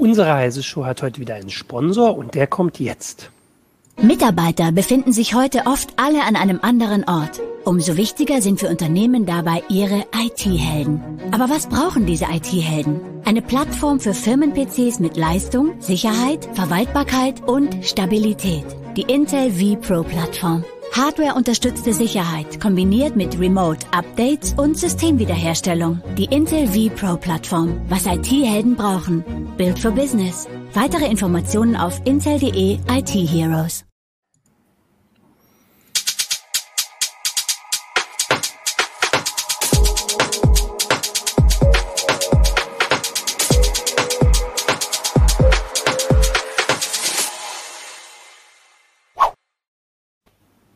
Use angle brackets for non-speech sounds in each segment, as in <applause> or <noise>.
Unsere Heise-Show hat heute wieder einen Sponsor und der kommt jetzt. Mitarbeiter befinden sich heute oft alle an einem anderen Ort. Umso wichtiger sind für Unternehmen dabei ihre IT-Helden. Aber was brauchen diese IT-Helden? Eine Plattform für Firmen-PCs mit Leistung, Sicherheit, Verwaltbarkeit und Stabilität. Die Intel vPro-Plattform. Hardware-unterstützte Sicherheit kombiniert mit Remote-Updates und Systemwiederherstellung. Die Intel vPro-Plattform. Was IT-Helden brauchen. Build for Business. Weitere Informationen auf intel.de IT Heroes.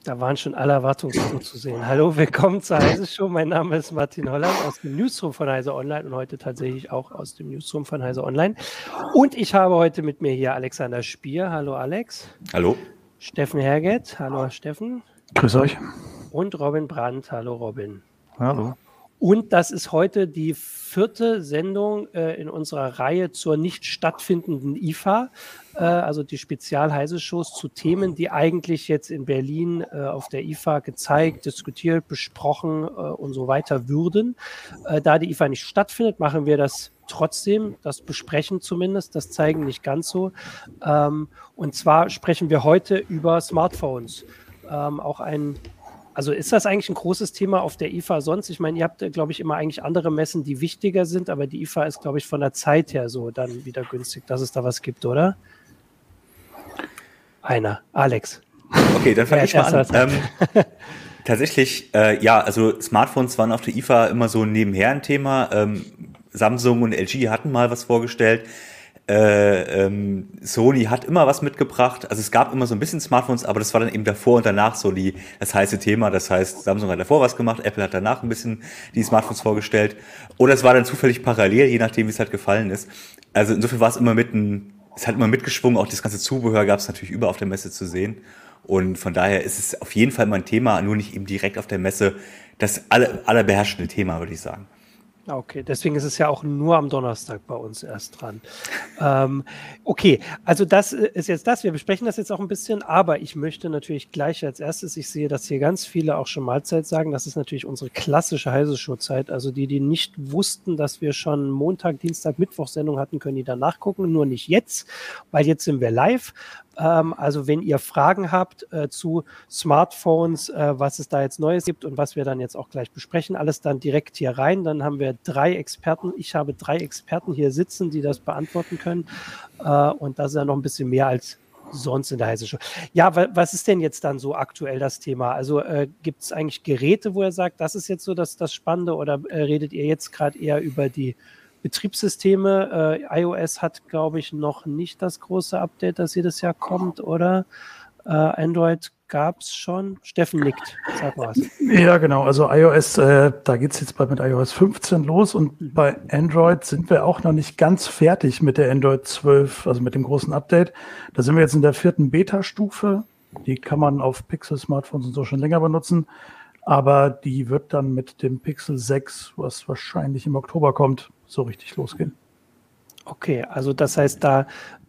Da waren schon alle Erwartungsfroh zu sehen. Hallo, willkommen zur Heise Show. Mein Name ist Martin Holland aus dem Newsroom von Heise Online und heute tatsächlich auch aus dem Newsroom von Heise Online. Und ich habe heute mit mir hier Alexander Spier. Hallo, Alex. Hallo. Steffen Herget. Hallo, Steffen. Grüß euch. Und Robin Brandt. Hallo, Robin. Hallo. Und das ist heute die vierte Sendung äh, in unserer Reihe zur nicht stattfindenden IFA, äh, also die Spezial-Heise-Shows zu Themen, die eigentlich jetzt in Berlin äh, auf der IFA gezeigt, diskutiert, besprochen äh, und so weiter würden. Äh, da die IFA nicht stattfindet, machen wir das trotzdem, das besprechen zumindest, das zeigen nicht ganz so. Ähm, und zwar sprechen wir heute über Smartphones. Ähm, auch ein also ist das eigentlich ein großes Thema auf der IFA sonst? Ich meine, ihr habt, glaube ich, immer eigentlich andere Messen, die wichtiger sind, aber die IFA ist, glaube ich, von der Zeit her so dann wieder günstig, dass es da was gibt, oder? Einer, Alex. Okay, dann fange ich mal an. Ähm, <laughs> tatsächlich, äh, ja, also Smartphones waren auf der IFA immer so nebenher ein Thema. Ähm, Samsung und LG hatten mal was vorgestellt. Äh, ähm, Sony hat immer was mitgebracht. Also es gab immer so ein bisschen Smartphones, aber das war dann eben davor und danach so die, das heiße Thema. Das heißt, Samsung hat davor was gemacht, Apple hat danach ein bisschen die Smartphones vorgestellt. Oder es war dann zufällig parallel, je nachdem, wie es halt gefallen ist. Also insofern war es immer mitten, es hat immer mitgeschwungen. Auch das ganze Zubehör gab es natürlich über auf der Messe zu sehen. Und von daher ist es auf jeden Fall mal ein Thema, nur nicht eben direkt auf der Messe das aller, allerbeherrschende Thema, würde ich sagen. Okay, deswegen ist es ja auch nur am Donnerstag bei uns erst dran. ähm, okay, also das ist jetzt das. Wir besprechen das jetzt auch ein bisschen, aber ich möchte natürlich gleich als erstes, ich sehe, dass hier ganz viele auch schon Mahlzeit sagen. Das ist natürlich unsere klassische heiße Show-Zeit. Also die, die nicht wussten, dass wir schon Montag, Dienstag, Mittwoch Sendung hatten, können die da nachgucken. Nur nicht jetzt, weil jetzt sind wir live. Ähm, also wenn ihr Fragen habt äh, zu Smartphones, äh, was es da jetzt Neues gibt und was wir dann jetzt auch gleich besprechen, alles dann direkt hier rein. Dann haben wir drei Experten. Ich habe drei Experten hier sitzen, die das beantworten können. Äh, und das ist ja noch ein bisschen mehr als sonst in der heißen Show. Ja, was ist denn jetzt dann so aktuell das Thema? Also äh, gibt es eigentlich Geräte, wo er sagt, das ist jetzt so das, das Spannende oder äh, redet ihr jetzt gerade eher über die Betriebssysteme. Äh, iOS hat, glaube ich, noch nicht das große Update, das jedes Jahr kommt, oder? Äh, Android gab es schon. Steffen nickt. Sag mal was. Ja, genau. Also iOS, äh, da geht es jetzt bald mit iOS 15 los und bei Android sind wir auch noch nicht ganz fertig mit der Android 12, also mit dem großen Update. Da sind wir jetzt in der vierten Beta-Stufe. Die kann man auf Pixel-Smartphones und so schon länger benutzen. Aber die wird dann mit dem Pixel 6, was wahrscheinlich im Oktober kommt, so richtig losgehen. Okay, also das heißt, da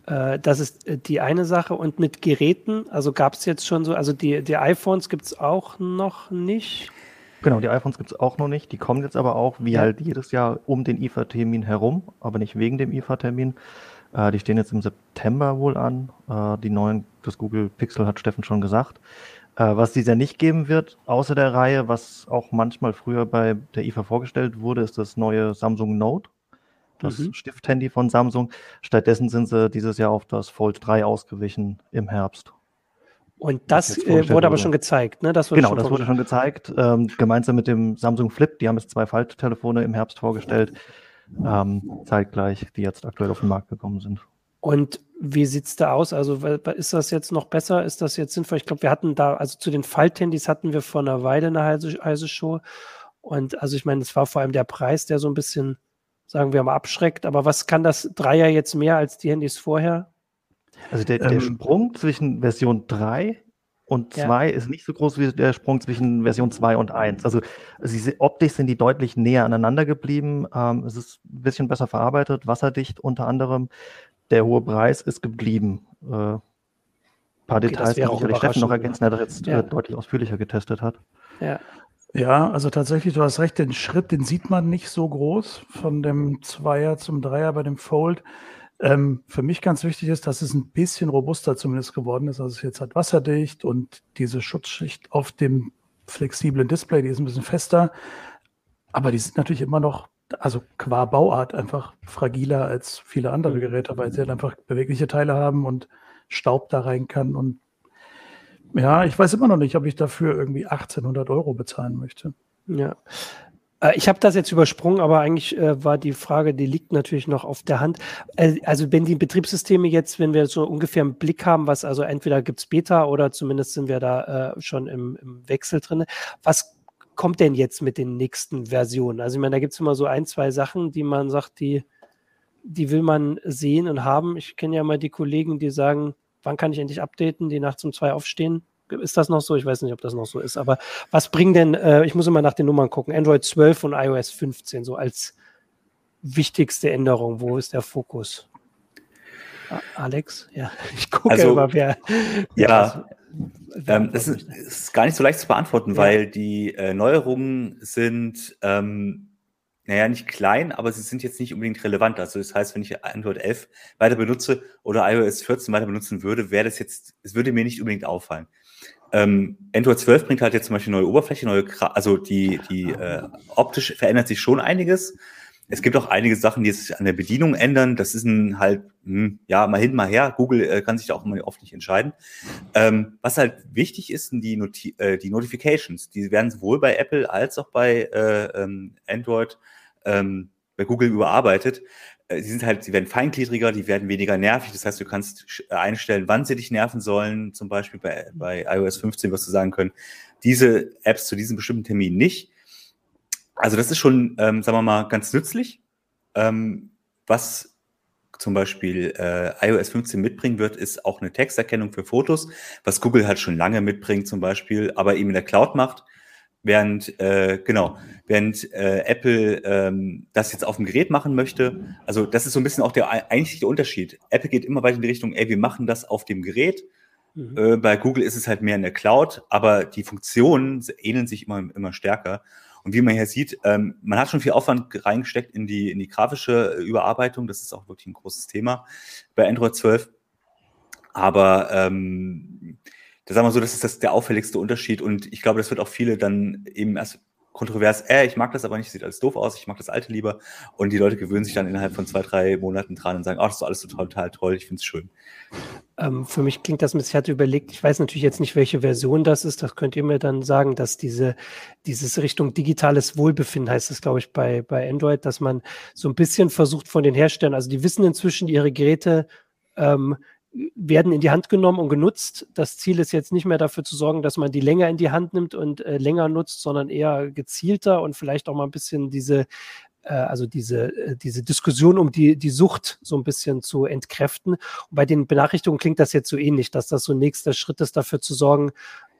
äh, das ist äh, die eine Sache. Und mit Geräten, also gab es jetzt schon so, also die, die iPhones gibt es auch noch nicht. Genau, die iPhones gibt es auch noch nicht. Die kommen jetzt aber auch, wie ja. halt jedes Jahr, um den IFA-Termin herum, aber nicht wegen dem IFA-Termin. Äh, die stehen jetzt im September wohl an. Äh, die neuen, das Google Pixel hat Steffen schon gesagt. Äh, was dieser nicht geben wird, außer der Reihe, was auch manchmal früher bei der IFA vorgestellt wurde, ist das neue Samsung Note das mhm. Stift-Handy von Samsung. Stattdessen sind sie dieses Jahr auf das Fold 3 ausgewichen im Herbst. Und das äh, wurde aber schon gezeigt, ne? Das genau, das wurde schon gezeigt, ähm, gemeinsam mit dem Samsung Flip. Die haben jetzt zwei Falttelefone im Herbst vorgestellt, ähm, zeitgleich, die jetzt aktuell auf den Markt gekommen sind. Und wie sieht es da aus? Also ist das jetzt noch besser? Ist das jetzt sinnvoll? Ich glaube, wir hatten da, also zu den Falthandys hatten wir vor einer Weile eine heiße, heiße Show. Und also ich meine, es war vor allem der Preis, der so ein bisschen, sagen wir mal, abschreckt. Aber was kann das Dreier jetzt mehr als die Handys vorher? Also der, der ähm, Sprung zwischen Version 3 und 2 ja. ist nicht so groß wie der Sprung zwischen Version 2 und 1. Also sie, optisch sind die deutlich näher aneinander geblieben. Ähm, es ist ein bisschen besser verarbeitet, wasserdicht unter anderem. Der hohe Preis ist geblieben. Äh, ein paar okay, Details kann sicherlich Steffen noch ergänzen, der das jetzt ja. äh, deutlich ausführlicher getestet hat. Ja. Ja, also tatsächlich, du hast recht, den Schritt, den sieht man nicht so groß von dem Zweier zum Dreier bei dem Fold. Ähm, für mich ganz wichtig ist, dass es ein bisschen robuster zumindest geworden ist. Also es ist jetzt halt wasserdicht und diese Schutzschicht auf dem flexiblen Display, die ist ein bisschen fester. Aber die sind natürlich immer noch, also qua Bauart einfach fragiler als viele andere. Geräte, weil sie halt einfach bewegliche Teile haben und Staub da rein kann. Und ja, ich weiß immer noch nicht, ob ich dafür irgendwie 1800 Euro bezahlen möchte. Ja, äh, ich habe das jetzt übersprungen, aber eigentlich äh, war die Frage, die liegt natürlich noch auf der Hand. Äh, also wenn die Betriebssysteme jetzt, wenn wir so ungefähr einen Blick haben, was also entweder gibt es Beta oder zumindest sind wir da äh, schon im, im Wechsel drin, was kommt denn jetzt mit den nächsten Versionen? Also ich meine, da gibt es immer so ein, zwei Sachen, die man sagt, die, die will man sehen und haben. Ich kenne ja mal die Kollegen, die sagen, wann kann ich endlich updaten, die nachts um zwei aufstehen ist das noch so? Ich weiß nicht, ob das noch so ist. Aber was bringen denn, äh, ich muss immer nach den Nummern gucken, Android 12 und iOS 15 so als wichtigste Änderung? Wo ist der Fokus? Alex? Ja, <laughs> ich gucke also, immer, wer. Ja, wer ähm, das ist, ist, gar nicht so leicht zu beantworten, ja. weil die äh, Neuerungen sind, ähm, naja, nicht klein, aber sie sind jetzt nicht unbedingt relevant. Also das heißt, wenn ich Android 11 weiter benutze oder iOS 14 weiter benutzen würde, wäre das jetzt, es würde mir nicht unbedingt auffallen. Ähm, Android 12 bringt halt jetzt zum Beispiel neue Oberfläche, neue, also die, die äh, optisch verändert sich schon einiges. Es gibt auch einige Sachen, die sich an der Bedienung ändern. Das ist ein halt, hm, ja, mal hin, mal her. Google äh, kann sich da auch immer oft nicht entscheiden. Ähm, was halt wichtig ist, sind die, Noti äh, die Notifications. Die werden sowohl bei Apple als auch bei äh, ähm, Android ähm, bei Google überarbeitet. Äh, sie sind halt, sie werden feingliedriger, die werden weniger nervig. Das heißt, du kannst äh, einstellen, wann sie dich nerven sollen. Zum Beispiel bei, bei iOS 15 wirst du sagen können, diese Apps zu diesem bestimmten Termin nicht. Also das ist schon, ähm, sagen wir mal, ganz nützlich. Ähm, was zum Beispiel äh, iOS 15 mitbringen wird, ist auch eine Texterkennung für Fotos, was Google halt schon lange mitbringt zum Beispiel, aber eben in der Cloud macht. Während, äh, genau, während äh, Apple ähm, das jetzt auf dem Gerät machen möchte, also das ist so ein bisschen auch der eigentliche Unterschied. Apple geht immer weiter in die Richtung, ey, wir machen das auf dem Gerät. Mhm. Äh, bei Google ist es halt mehr in der Cloud, aber die Funktionen ähneln sich immer, immer stärker. Und wie man hier sieht, ähm, man hat schon viel Aufwand reingesteckt in die, in die grafische Überarbeitung. Das ist auch wirklich ein großes Thema bei Android 12. Aber ähm, da sagen wir so, das ist das der auffälligste Unterschied und ich glaube, das wird auch viele dann eben erst kontrovers, äh, ich mag das aber nicht, sieht alles doof aus, ich mag das alte lieber. Und die Leute gewöhnen sich dann innerhalb von zwei, drei Monaten dran und sagen, ach, das ist alles total, total toll, ich finde es schön. Ähm, für mich klingt das ein ich hatte überlegt, ich weiß natürlich jetzt nicht, welche Version das ist, das könnt ihr mir dann sagen, dass diese, dieses Richtung digitales Wohlbefinden heißt es, glaube ich, bei, bei Android, dass man so ein bisschen versucht von den Herstellern, also die wissen inzwischen, ihre Geräte ähm, werden in die Hand genommen und genutzt. Das Ziel ist jetzt nicht mehr dafür zu sorgen, dass man die länger in die Hand nimmt und äh, länger nutzt, sondern eher gezielter und vielleicht auch mal ein bisschen diese, äh, also diese, äh, diese Diskussion um die, die Sucht so ein bisschen zu entkräften. Und bei den Benachrichtigungen klingt das jetzt so ähnlich, dass das so ein nächster Schritt ist, dafür zu sorgen,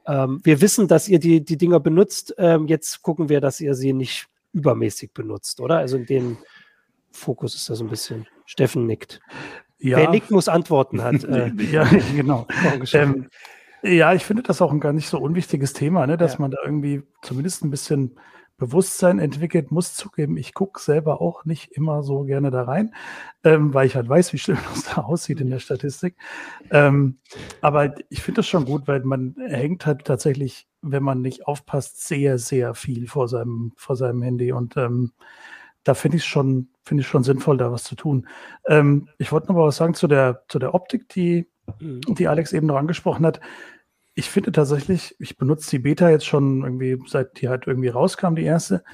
ähm, wir wissen, dass ihr die, die Dinger benutzt, ähm, jetzt gucken wir, dass ihr sie nicht übermäßig benutzt, oder? Also in dem Fokus ist das ein bisschen. Steffen nickt. Ja. Wer nickt, muss antworten hat. Äh, <laughs> ja, genau. ähm, ja, ich finde das auch ein gar nicht so unwichtiges Thema, ne, dass ja. man da irgendwie zumindest ein bisschen Bewusstsein entwickelt, muss zugeben, ich gucke selber auch nicht immer so gerne da rein, ähm, weil ich halt weiß, wie schlimm <laughs> das da aussieht in der Statistik. Ähm, aber ich finde das schon gut, weil man hängt halt tatsächlich, wenn man nicht aufpasst, sehr, sehr viel vor seinem, vor seinem Handy. Und ähm, da finde ich es schon, finde ich schon sinnvoll, da was zu tun. Ähm, ich wollte noch mal was sagen zu der, zu der Optik, die, mhm. die Alex eben noch angesprochen hat. ich finde tatsächlich, ich benutze die Beta jetzt schon irgendwie, seit die halt irgendwie rauskam, die erste.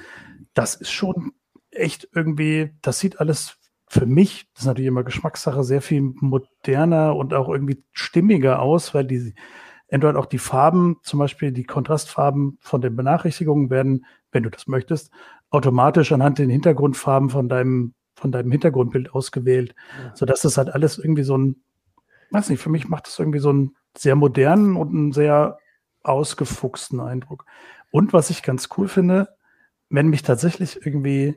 Das ist schon echt irgendwie, das sieht alles für mich, das ist natürlich immer Geschmackssache, sehr viel moderner und auch irgendwie stimmiger aus, weil die Android auch die Farben, zum Beispiel die Kontrastfarben von den Benachrichtigungen werden, wenn du das möchtest, automatisch anhand den Hintergrundfarben von deinem, von deinem Hintergrundbild ausgewählt, ja. sodass das halt alles irgendwie so ein, weiß nicht, für mich macht das irgendwie so einen sehr modernen und einen sehr ausgefuchsten Eindruck. Und was ich ganz cool finde, wenn mich tatsächlich irgendwie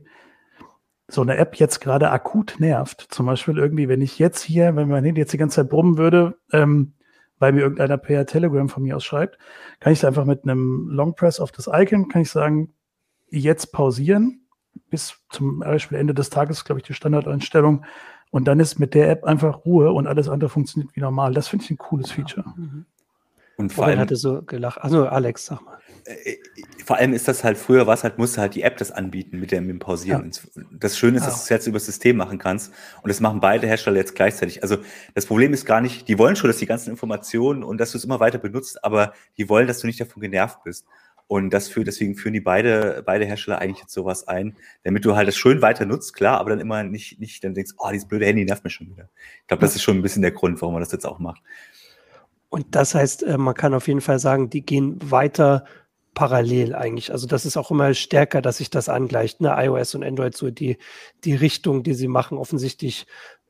so eine App jetzt gerade akut nervt. Zum Beispiel irgendwie, wenn ich jetzt hier, wenn mein Handy jetzt die ganze Zeit brummen würde, ähm, weil mir irgendeiner per Telegram von mir aus schreibt, kann ich einfach mit einem Long Press auf das Icon, kann ich sagen, jetzt pausieren bis zum Beispiel Ende des Tages, glaube ich, die Standardeinstellung. Und dann ist mit der App einfach Ruhe und alles andere funktioniert wie normal. Das finde ich ein cooles Feature. Mhm. Und vor allem hatte so gelacht. Also Alex, sag mal. Äh, vor allem ist das halt früher was halt musste halt die App das anbieten mit dem, Pausieren. Ja. Das Schöne ist, dass du es jetzt über das System machen kannst und das machen beide Hersteller jetzt gleichzeitig. Also das Problem ist gar nicht, die wollen schon, dass die ganzen Informationen und dass du es immer weiter benutzt, aber die wollen, dass du nicht davon genervt bist. Und das führt, deswegen führen die beide, beide Hersteller eigentlich jetzt sowas ein, damit du halt das schön weiter nutzt, klar, aber dann immer nicht, nicht dann denkst, oh, dieses blöde Handy nervt mich schon wieder. Ich glaube, das ist schon ein bisschen der Grund, warum man das jetzt auch macht. Und das heißt, äh, man kann auf jeden Fall sagen, die gehen weiter parallel eigentlich. Also das ist auch immer stärker, dass sich das angleicht. Ne? iOS und Android so die, die Richtung, die sie machen. Offensichtlich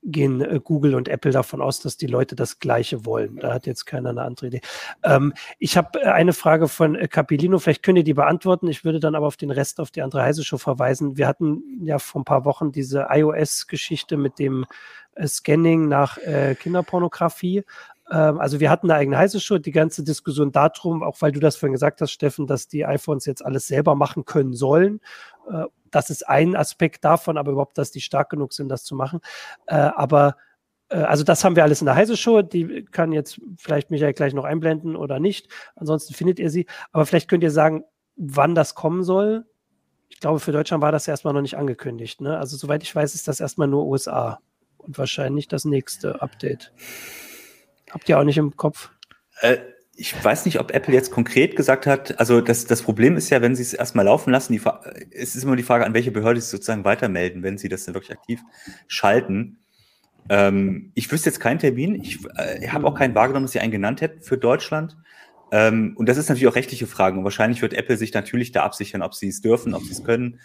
gehen äh, Google und Apple davon aus, dass die Leute das Gleiche wollen. Da hat jetzt keiner eine andere Idee. Ähm, ich habe äh, eine Frage von äh, Capilino, vielleicht könnt ihr die beantworten. Ich würde dann aber auf den Rest, auf die andere Heise Show verweisen. Wir hatten ja vor ein paar Wochen diese iOS-Geschichte mit dem äh, Scanning nach äh, Kinderpornografie. Ähm, also wir hatten eine eigene heiße Show, die ganze Diskussion darum, auch weil du das vorhin gesagt hast, Steffen, dass die iPhones jetzt alles selber machen können sollen. Das ist ein Aspekt davon, aber überhaupt, dass die stark genug sind, das zu machen. Äh, aber äh, also das haben wir alles in der Heise Show. Die kann jetzt vielleicht Michael gleich noch einblenden oder nicht. Ansonsten findet ihr sie. Aber vielleicht könnt ihr sagen, wann das kommen soll. Ich glaube, für Deutschland war das erstmal noch nicht angekündigt. Ne? Also soweit ich weiß, ist das erstmal nur USA und wahrscheinlich das nächste Update. Habt ihr auch nicht im Kopf? Äh, ich weiß nicht, ob Apple jetzt konkret gesagt hat, also das, das Problem ist ja, wenn sie es erstmal laufen lassen, die, es ist immer die Frage, an welche Behörde sie sozusagen weitermelden, wenn sie das dann wirklich aktiv schalten. Ähm, ich wüsste jetzt keinen Termin. Ich äh, habe auch keinen wahrgenommen, dass sie einen genannt hätten für Deutschland. Ähm, und das ist natürlich auch rechtliche Fragen. Und wahrscheinlich wird Apple sich natürlich da absichern, ob sie es dürfen, ob sie es können.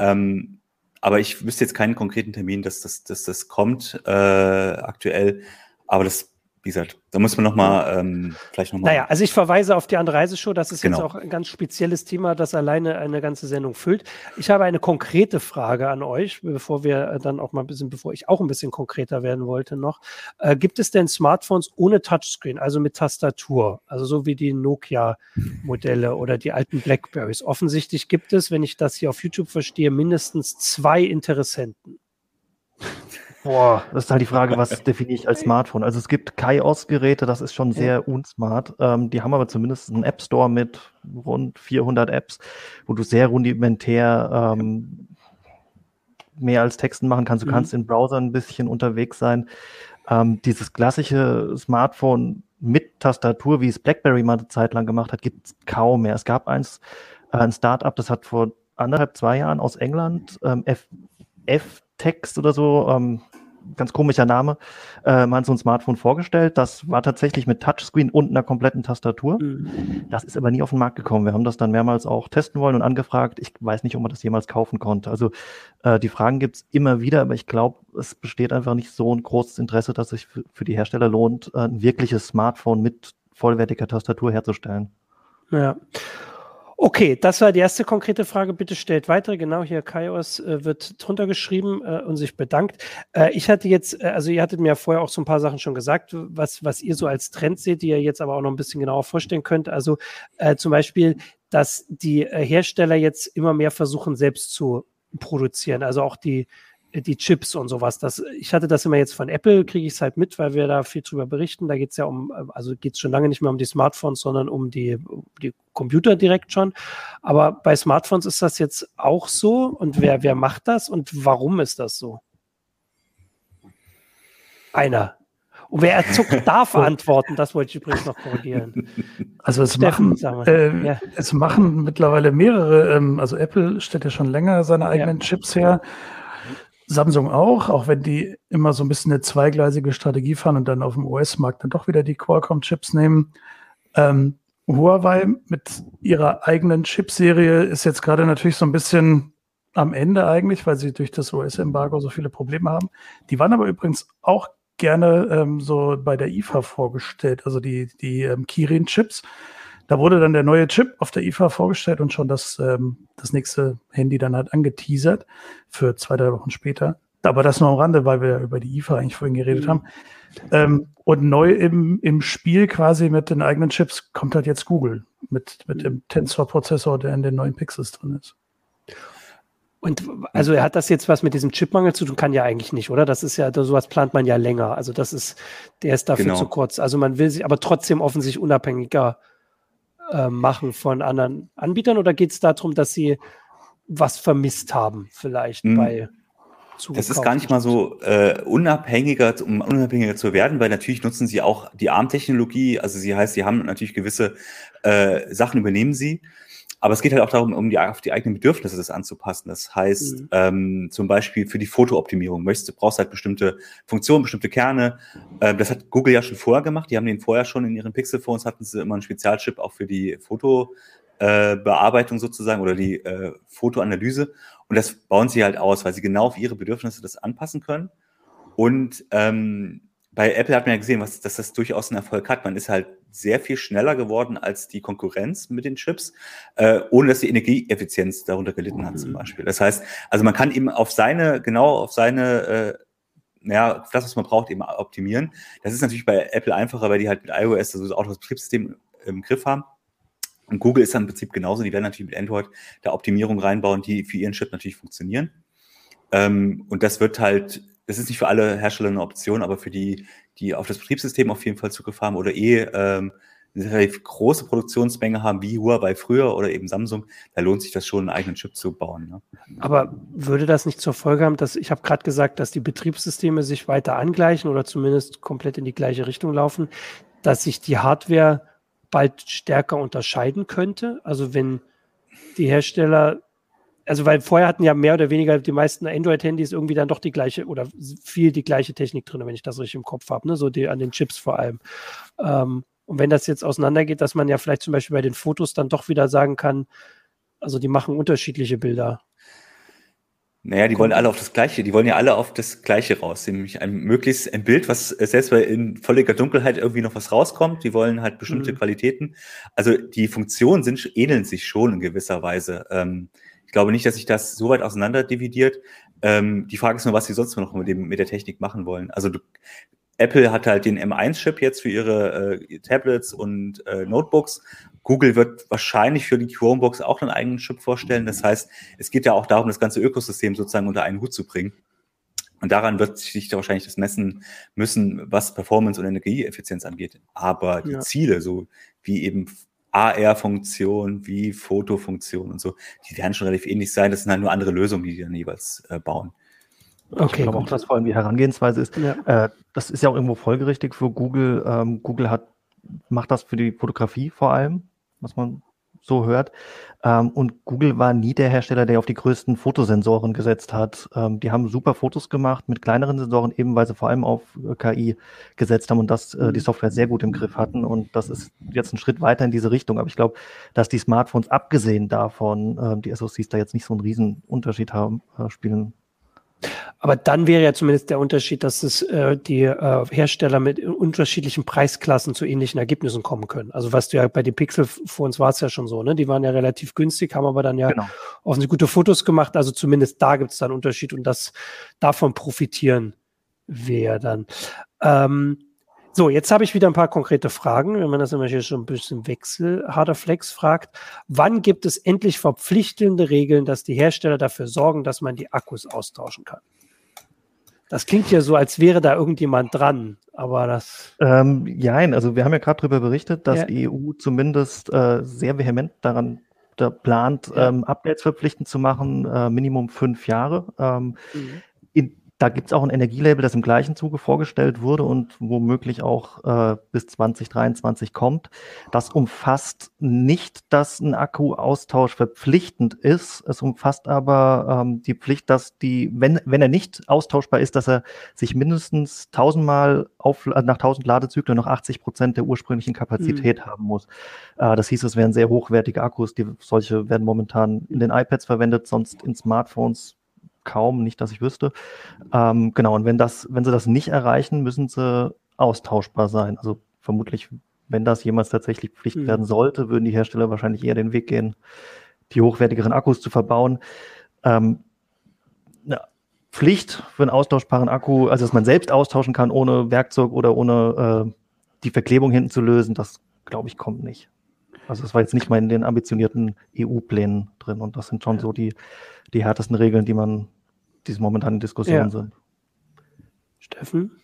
Ähm, aber ich wüsste jetzt keinen konkreten Termin, dass das, dass das kommt äh, aktuell. Aber das wie gesagt, da muss man noch mal ähm, vielleicht noch mal. Naja, also ich verweise auf die andere Reiseshow. Das ist genau. jetzt auch ein ganz spezielles Thema, das alleine eine ganze Sendung füllt. Ich habe eine konkrete Frage an euch, bevor wir äh, dann auch mal ein bisschen, bevor ich auch ein bisschen konkreter werden wollte noch. Äh, gibt es denn Smartphones ohne Touchscreen, also mit Tastatur, also so wie die Nokia-Modelle oder die alten Blackberries? Offensichtlich gibt es, wenn ich das hier auf YouTube verstehe, mindestens zwei Interessenten. <laughs> Boah, das ist halt die Frage, was definiere ich als Smartphone? Also es gibt Kaios-Geräte, das ist schon sehr unsmart. Ähm, die haben aber zumindest einen App Store mit rund 400 Apps, wo du sehr rudimentär ähm, mehr als Texten machen kannst. Du mhm. kannst im Browser ein bisschen unterwegs sein. Ähm, dieses klassische Smartphone mit Tastatur, wie es BlackBerry mal eine Zeit lang gemacht hat, gibt es kaum mehr. Es gab eins, äh, ein Startup, das hat vor anderthalb, zwei Jahren aus England ähm, F, F Text oder so, ähm, ganz komischer Name, äh, mal so ein Smartphone vorgestellt. Das war tatsächlich mit Touchscreen und einer kompletten Tastatur. Mhm. Das ist aber nie auf den Markt gekommen. Wir haben das dann mehrmals auch testen wollen und angefragt. Ich weiß nicht, ob man das jemals kaufen konnte. Also äh, die Fragen gibt's immer wieder, aber ich glaube, es besteht einfach nicht so ein großes Interesse, dass sich für, für die Hersteller lohnt, äh, ein wirkliches Smartphone mit vollwertiger Tastatur herzustellen. Ja. Okay, das war die erste konkrete Frage. Bitte stellt weitere. Genau hier, Kaios äh, wird drunter geschrieben äh, und sich bedankt. Äh, ich hatte jetzt, äh, also ihr hattet mir ja vorher auch so ein paar Sachen schon gesagt, was, was ihr so als Trend seht, die ihr jetzt aber auch noch ein bisschen genauer vorstellen könnt. Also äh, zum Beispiel, dass die äh, Hersteller jetzt immer mehr versuchen, selbst zu produzieren. Also auch die, die Chips und sowas. Das, ich hatte das immer jetzt von Apple, kriege ich es halt mit, weil wir da viel drüber berichten. Da geht es ja um, also geht es schon lange nicht mehr um die Smartphones, sondern um die, die Computer direkt schon. Aber bei Smartphones ist das jetzt auch so. Und wer, wer macht das und warum ist das so? Einer. Und wer erzuckt, <laughs> darf antworten. Das wollte ich übrigens noch korrigieren. Also es, Steffen, machen, äh, ja. es machen mittlerweile mehrere, ähm, also Apple stellt ja schon länger seine eigenen ja. Chips her. Samsung auch, auch wenn die immer so ein bisschen eine zweigleisige Strategie fahren und dann auf dem US-Markt dann doch wieder die Qualcomm-Chips nehmen. Ähm, Huawei mit ihrer eigenen Chipserie ist jetzt gerade natürlich so ein bisschen am Ende eigentlich, weil sie durch das US-Embargo so viele Probleme haben. Die waren aber übrigens auch gerne ähm, so bei der IFA vorgestellt, also die, die ähm, Kirin-Chips. Da wurde dann der neue Chip auf der IFA vorgestellt und schon das, ähm, das nächste Handy dann halt angeteasert für zwei, drei Wochen später. Aber das nur am Rande, weil wir ja über die IFA eigentlich vorhin geredet mhm. haben. Ähm, und neu im, im Spiel quasi mit den eigenen Chips kommt halt jetzt Google mit, mit dem Tensor-Prozessor, der in den neuen Pixels drin ist. Und also er hat das jetzt was mit diesem Chipmangel zu tun, kann ja eigentlich nicht, oder? Das ist ja, sowas plant man ja länger. Also das ist, der ist dafür genau. zu kurz. Also man will sich aber trotzdem offensichtlich unabhängiger äh, machen von anderen Anbietern oder geht es darum, dass sie was vermisst haben, vielleicht mhm. bei das ist gar nicht mal so äh, unabhängiger, um unabhängiger zu werden, weil natürlich nutzen sie auch die ARM-Technologie. Also sie heißt, sie haben natürlich gewisse äh, Sachen übernehmen sie. Aber es geht halt auch darum, um die, auf die eigenen Bedürfnisse das anzupassen. Das heißt, mhm. ähm, zum Beispiel für die Fotooptimierung möchtest, du brauchst halt bestimmte Funktionen, bestimmte Kerne. Äh, das hat Google ja schon vorher gemacht. Die haben den vorher schon in ihren Pixel-Phones, hatten sie immer einen Spezialchip auch für die Fotobearbeitung äh, sozusagen oder die äh, Fotoanalyse. Und das bauen sie halt aus, weil sie genau auf ihre Bedürfnisse das anpassen können. Und ähm, bei Apple hat man ja gesehen, was, dass das durchaus einen Erfolg hat. Man ist halt sehr viel schneller geworden als die Konkurrenz mit den Chips, äh, ohne dass die Energieeffizienz darunter gelitten hat zum mhm. Beispiel. Das heißt, also man kann eben auf seine, genau auf seine, äh, naja, das, was man braucht, eben optimieren. Das ist natürlich bei Apple einfacher, weil die halt mit iOS, also das Auto-Betriebssystem im Griff haben. Und Google ist dann im Prinzip genauso. Die werden natürlich mit Android da Optimierung reinbauen, die für ihren Chip natürlich funktionieren. Ähm, und das wird halt das ist nicht für alle Hersteller eine Option, aber für die, die auf das Betriebssystem auf jeden Fall Zugriff haben oder eh ähm, eine relativ große Produktionsmenge haben, wie Huawei früher oder eben Samsung, da lohnt sich das schon, einen eigenen Chip zu bauen. Ne? Aber würde das nicht zur Folge haben, dass ich habe gerade gesagt, dass die Betriebssysteme sich weiter angleichen oder zumindest komplett in die gleiche Richtung laufen, dass sich die Hardware bald stärker unterscheiden könnte? Also wenn die Hersteller also weil vorher hatten ja mehr oder weniger die meisten Android-Handys irgendwie dann doch die gleiche oder viel die gleiche Technik drin, wenn ich das richtig im Kopf habe, ne? so die an den Chips vor allem. Ähm, und wenn das jetzt auseinandergeht, dass man ja vielleicht zum Beispiel bei den Fotos dann doch wieder sagen kann, also die machen unterschiedliche Bilder. Naja, die wollen alle auf das Gleiche, die wollen ja alle auf das Gleiche raus, nämlich ein möglichst ein Bild, was selbst bei in völliger Dunkelheit irgendwie noch was rauskommt, die wollen halt bestimmte mhm. Qualitäten. Also die Funktionen sind, ähneln sich schon in gewisser Weise. Ähm, ich glaube nicht, dass sich das so weit auseinander dividiert. Ähm, die Frage ist nur, was sie sonst noch mit, dem, mit der Technik machen wollen. Also du, Apple hat halt den M1-Chip jetzt für ihre äh, Tablets und äh, Notebooks. Google wird wahrscheinlich für die Chromebooks auch einen eigenen Chip vorstellen. Das heißt, es geht ja auch darum, das ganze Ökosystem sozusagen unter einen Hut zu bringen. Und daran wird sich da wahrscheinlich das messen müssen, was Performance und Energieeffizienz angeht. Aber die ja. Ziele, so wie eben AR-Funktion wie Fotofunktion und so, die werden schon relativ ähnlich sein. Das sind halt nur andere Lösungen, die die dann jeweils äh, bauen. Okay. Ich glaube auch, dass vor allem die Herangehensweise ist. Ja. Äh, das ist ja auch irgendwo folgerichtig für Google. Ähm, Google hat, macht das für die Fotografie vor allem, was man so hört. Ähm, und Google war nie der Hersteller, der auf die größten Fotosensoren gesetzt hat. Ähm, die haben super Fotos gemacht mit kleineren Sensoren, eben weil sie vor allem auf äh, KI gesetzt haben und das äh, die mhm. Software sehr gut im Griff hatten. Und das ist jetzt ein Schritt weiter in diese Richtung. Aber ich glaube, dass die Smartphones abgesehen davon, äh, die SoCs da jetzt nicht so einen riesen Unterschied haben, äh, spielen aber dann wäre ja zumindest der Unterschied, dass es äh, die äh, Hersteller mit unterschiedlichen Preisklassen zu ähnlichen Ergebnissen kommen können. Also was du ja bei den Pixel-Phones war es ja schon so, ne? Die waren ja relativ günstig, haben aber dann ja genau. offensichtlich gute Fotos gemacht. Also zumindest da gibt es dann Unterschied und das davon profitieren wir dann. Ähm, so, jetzt habe ich wieder ein paar konkrete Fragen. Wenn man das immer hier schon ein bisschen Wechsel, harter Flex fragt, wann gibt es endlich verpflichtende Regeln, dass die Hersteller dafür sorgen, dass man die Akkus austauschen kann? Das klingt ja so, als wäre da irgendjemand dran, aber das. Ähm, ja, also wir haben ja gerade darüber berichtet, dass ja. die EU zumindest äh, sehr vehement daran da plant, ja. ähm, Updates verpflichtend zu machen, äh, Minimum fünf Jahre. Ähm, mhm. Da gibt es auch ein Energielabel, das im gleichen Zuge vorgestellt wurde und womöglich auch äh, bis 2023 kommt. Das umfasst nicht, dass ein Akkuaustausch verpflichtend ist. Es umfasst aber ähm, die Pflicht, dass die, wenn, wenn er nicht austauschbar ist, dass er sich mindestens tausendmal auf, nach 1000 Ladezyklen noch 80 Prozent der ursprünglichen Kapazität mhm. haben muss. Äh, das hieß, es wären sehr hochwertige Akkus. Die, solche werden momentan in den iPads verwendet, sonst in Smartphones kaum, nicht, dass ich wüsste. Ähm, genau, und wenn das, wenn sie das nicht erreichen, müssen sie austauschbar sein. Also vermutlich, wenn das jemals tatsächlich Pflicht mhm. werden sollte, würden die Hersteller wahrscheinlich eher den Weg gehen, die hochwertigeren Akkus zu verbauen. Ähm, ja, Pflicht für einen austauschbaren Akku, also dass man selbst austauschen kann, ohne Werkzeug oder ohne äh, die Verklebung hinten zu lösen, das glaube ich kommt nicht. Also das war jetzt nicht mal in den ambitionierten EU-Plänen drin und das sind schon so die, die härtesten Regeln, die man die momentan in Diskussion ja. sind. Steffen?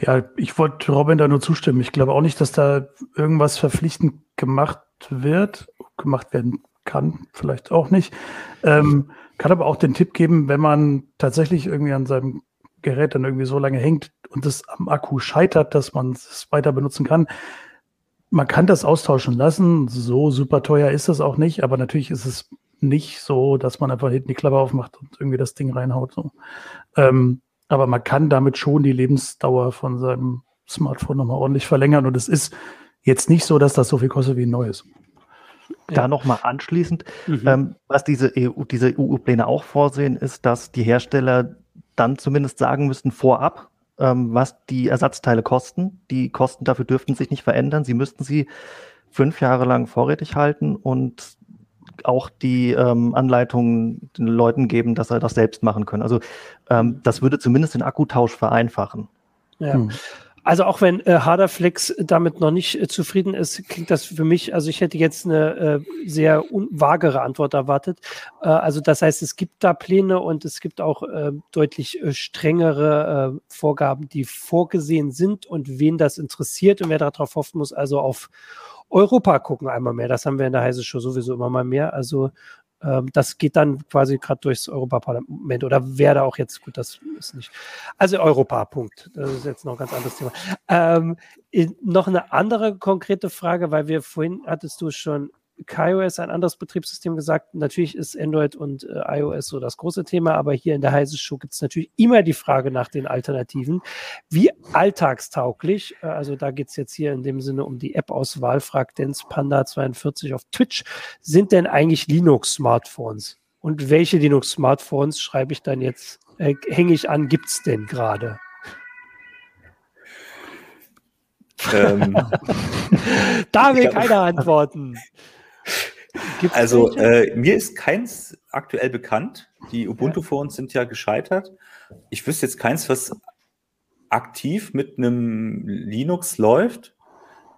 Ja, ich wollte Robin da nur zustimmen. Ich glaube auch nicht, dass da irgendwas verpflichtend gemacht wird, gemacht werden kann, vielleicht auch nicht. Ähm, kann aber auch den Tipp geben, wenn man tatsächlich irgendwie an seinem Gerät dann irgendwie so lange hängt und es am Akku scheitert, dass man es weiter benutzen kann. Man kann das austauschen lassen. So super teuer ist es auch nicht, aber natürlich ist es nicht so, dass man einfach hinten die Klappe aufmacht und irgendwie das Ding reinhaut. So. Ähm, aber man kann damit schon die Lebensdauer von seinem Smartphone nochmal ordentlich verlängern. Und es ist jetzt nicht so, dass das so viel kostet wie ein neues. Da ja. nochmal anschließend, mhm. ähm, was diese EU, diese EU-Pläne auch vorsehen, ist, dass die Hersteller dann zumindest sagen müssten vorab, ähm, was die Ersatzteile kosten. Die Kosten dafür dürften sich nicht verändern. Sie müssten sie fünf Jahre lang vorrätig halten und auch die ähm, Anleitungen den Leuten geben, dass sie das selbst machen können. Also ähm, das würde zumindest den Akkutausch vereinfachen. Ja. Hm. Also auch wenn äh, Harderflex damit noch nicht äh, zufrieden ist, klingt das für mich, also ich hätte jetzt eine äh, sehr vagere Antwort erwartet. Äh, also das heißt, es gibt da Pläne und es gibt auch äh, deutlich äh, strengere äh, Vorgaben, die vorgesehen sind und wen das interessiert und wer darauf hoffen muss, also auf Europa gucken einmal mehr. Das haben wir in der Heise Show sowieso immer mal mehr. Also das geht dann quasi gerade durchs Europaparlament oder wäre da auch jetzt, gut, das ist nicht. Also Europa, Punkt. Das ist jetzt noch ein ganz anderes Thema. Ähm, noch eine andere konkrete Frage, weil wir vorhin hattest du schon KaiOS ein anderes Betriebssystem gesagt. Natürlich ist Android und äh, iOS so das große Thema, aber hier in der Heise Show gibt es natürlich immer die Frage nach den Alternativen. Wie alltagstauglich, äh, also da geht es jetzt hier in dem Sinne um die App-Auswahl, fragt Dens Panda42 auf Twitch, sind denn eigentlich Linux-Smartphones? Und welche Linux-Smartphones schreibe ich dann jetzt, äh, hänge ich an, gibt es denn gerade? Ähm, <laughs> da will keiner antworten. Gibt's also äh, mir ist keins aktuell bekannt. Die Ubuntu-Phones sind ja gescheitert. Ich wüsste jetzt keins, was aktiv mit einem Linux läuft.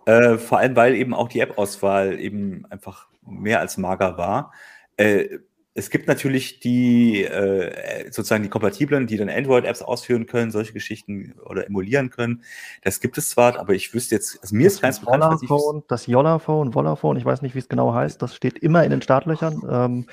Äh, vor allem, weil eben auch die App-Auswahl eben einfach mehr als mager war. Äh, es gibt natürlich die äh, sozusagen die kompatiblen, die dann Android-Apps ausführen können, solche Geschichten oder emulieren können. Das gibt es zwar, aber ich wüsste jetzt, also mir das ist keins bekannt. Volaphone, das Yolla-Phone, Volaphone, ich weiß nicht, wie es genau heißt, das steht immer in den Startlöchern. Ähm,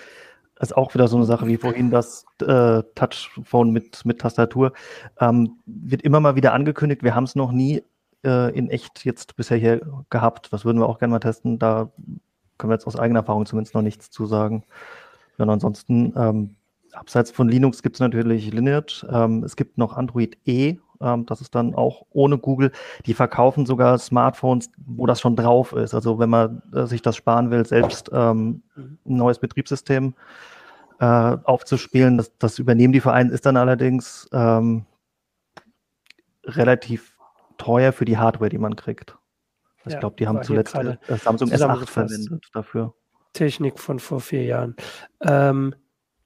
ist auch wieder so eine Sache wie vorhin das äh, Touchphone mit, mit Tastatur. Ähm, wird immer mal wieder angekündigt. Wir haben es noch nie äh, in echt jetzt bisher hier gehabt. Das würden wir auch gerne mal testen. Da können wir jetzt aus eigener Erfahrung zumindest noch nichts zu sagen. Ja, und ansonsten, ähm, abseits von Linux gibt es natürlich Lineage. Ähm, es gibt noch Android E, ähm, das ist dann auch ohne Google. Die verkaufen sogar Smartphones, wo das schon drauf ist. Also wenn man äh, sich das sparen will, selbst ähm, ein neues Betriebssystem äh, aufzuspielen, das, das übernehmen die Vereine, ist dann allerdings ähm, relativ teuer für die Hardware, die man kriegt. Ich ja, glaube, die haben zuletzt äh, Samsung S8 verwendet dafür. Technik von vor vier Jahren. Ähm,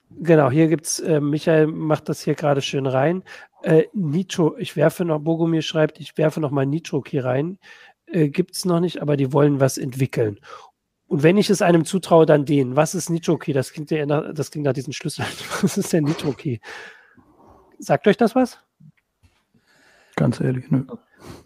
genau, hier gibt es, äh, Michael macht das hier gerade schön rein. Äh, Nitro, ich werfe noch, Bogomir schreibt, ich werfe noch mal Nitro Key rein. Äh, gibt es noch nicht, aber die wollen was entwickeln. Und wenn ich es einem zutraue, dann den. Was ist Nitro Key? Das klingt ja nach, das klingt nach diesen Schlüssel. <laughs> Was ist denn Nitro Key? Sagt euch das was? Ganz ehrlich, ne?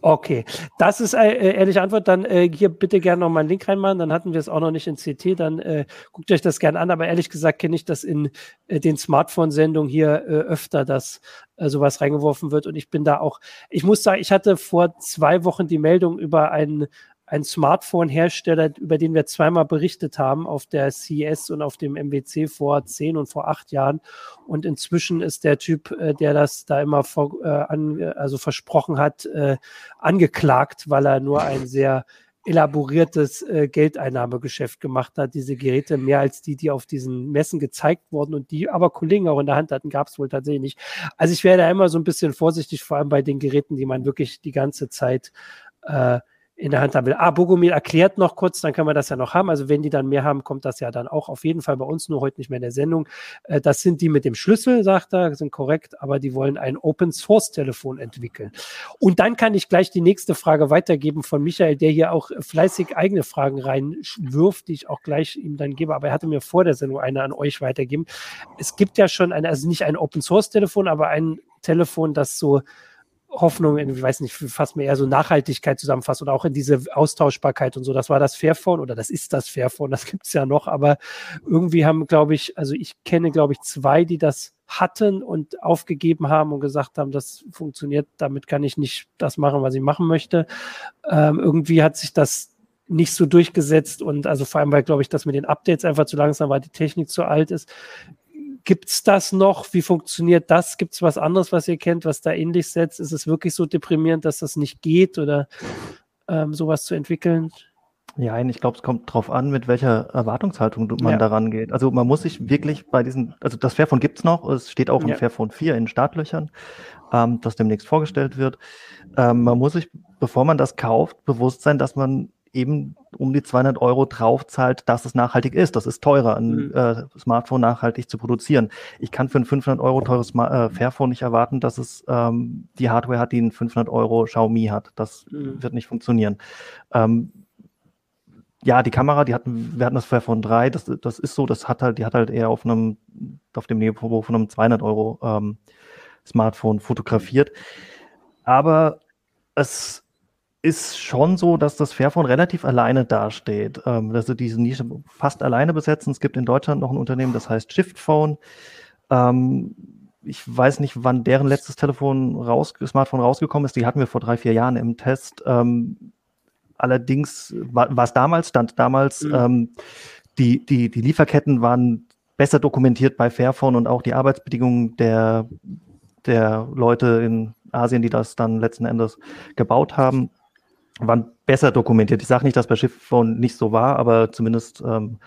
Okay, das ist eine äh, ehrliche Antwort. Dann äh, hier bitte gerne noch mal einen Link reinmachen. Dann hatten wir es auch noch nicht in CT. Dann äh, guckt euch das gerne an. Aber ehrlich gesagt kenne ich das in äh, den Smartphone-Sendungen hier äh, öfter, dass äh, sowas reingeworfen wird. Und ich bin da auch, ich muss sagen, ich hatte vor zwei Wochen die Meldung über einen ein Smartphone-Hersteller, über den wir zweimal berichtet haben auf der CES und auf dem MWC vor zehn und vor acht Jahren. Und inzwischen ist der Typ, äh, der das da immer vor, äh, an, also versprochen hat, äh, angeklagt, weil er nur ein sehr elaboriertes äh, Geldeinnahmegeschäft gemacht hat. Diese Geräte mehr als die, die auf diesen Messen gezeigt wurden und die aber Kollegen auch in der Hand hatten, gab es wohl tatsächlich nicht. Also ich wäre da immer so ein bisschen vorsichtig, vor allem bei den Geräten, die man wirklich die ganze Zeit äh, in der Hand haben will. Ah, Bogomil erklärt noch kurz, dann können wir das ja noch haben. Also wenn die dann mehr haben, kommt das ja dann auch auf jeden Fall bei uns, nur heute nicht mehr in der Sendung. Äh, das sind die mit dem Schlüssel, sagt er, sind korrekt, aber die wollen ein Open Source Telefon entwickeln. Und dann kann ich gleich die nächste Frage weitergeben von Michael, der hier auch fleißig eigene Fragen reinwirft, die ich auch gleich ihm dann gebe. Aber er hatte mir vor der Sendung eine an euch weitergeben. Es gibt ja schon eine, also nicht ein Open Source Telefon, aber ein Telefon, das so Hoffnung in, ich weiß nicht, fast mehr eher so Nachhaltigkeit zusammenfasst oder auch in diese Austauschbarkeit und so. Das war das Fairphone oder das ist das Fairphone, das gibt es ja noch, aber irgendwie haben, glaube ich, also ich kenne, glaube ich, zwei, die das hatten und aufgegeben haben und gesagt haben, das funktioniert, damit kann ich nicht das machen, was ich machen möchte. Ähm, irgendwie hat sich das nicht so durchgesetzt und also vor allem, weil, glaube ich, das mit den Updates einfach zu langsam war, die Technik zu alt ist. Gibt es das noch? Wie funktioniert das? Gibt es was anderes, was ihr kennt, was da ähnlich setzt? Ist es wirklich so deprimierend, dass das nicht geht oder ähm, sowas zu entwickeln? Ja, ich glaube, es kommt drauf an, mit welcher Erwartungshaltung man ja. daran geht. Also man muss sich wirklich bei diesen, also das Fairphone gibt es noch, es steht auch im ja. Fairphone 4 in Startlöchern, ähm, das demnächst vorgestellt wird. Ähm, man muss sich, bevor man das kauft, bewusst sein, dass man eben um die 200 Euro draufzahlt, dass es nachhaltig ist. Das ist teurer, ein mhm. äh, Smartphone nachhaltig zu produzieren. Ich kann für ein 500 Euro teures äh, Fairphone nicht erwarten, dass es ähm, die Hardware hat, die ein 500 Euro Xiaomi hat. Das mhm. wird nicht funktionieren. Ähm, ja, die Kamera, die hatten, wir hatten das Fairphone 3, das, das ist so, das hat halt, die hat halt eher auf einem, auf dem Niveau von einem 200 Euro ähm, Smartphone fotografiert. Aber es ist schon so, dass das Fairphone relativ alleine dasteht. Ähm, dass sie diese Nische fast alleine besetzen. Es gibt in Deutschland noch ein Unternehmen, das heißt Shiftphone. Ähm, ich weiß nicht, wann deren letztes Telefon raus, Smartphone rausgekommen ist. Die hatten wir vor drei, vier Jahren im Test. Ähm, allerdings war es damals, stand damals, mhm. ähm, die, die, die Lieferketten waren besser dokumentiert bei Fairphone und auch die Arbeitsbedingungen der, der Leute in Asien, die das dann letzten Endes gebaut haben, waren besser dokumentiert. Ich sage nicht, dass bei Schiffphone nicht so war, aber zumindest ähm,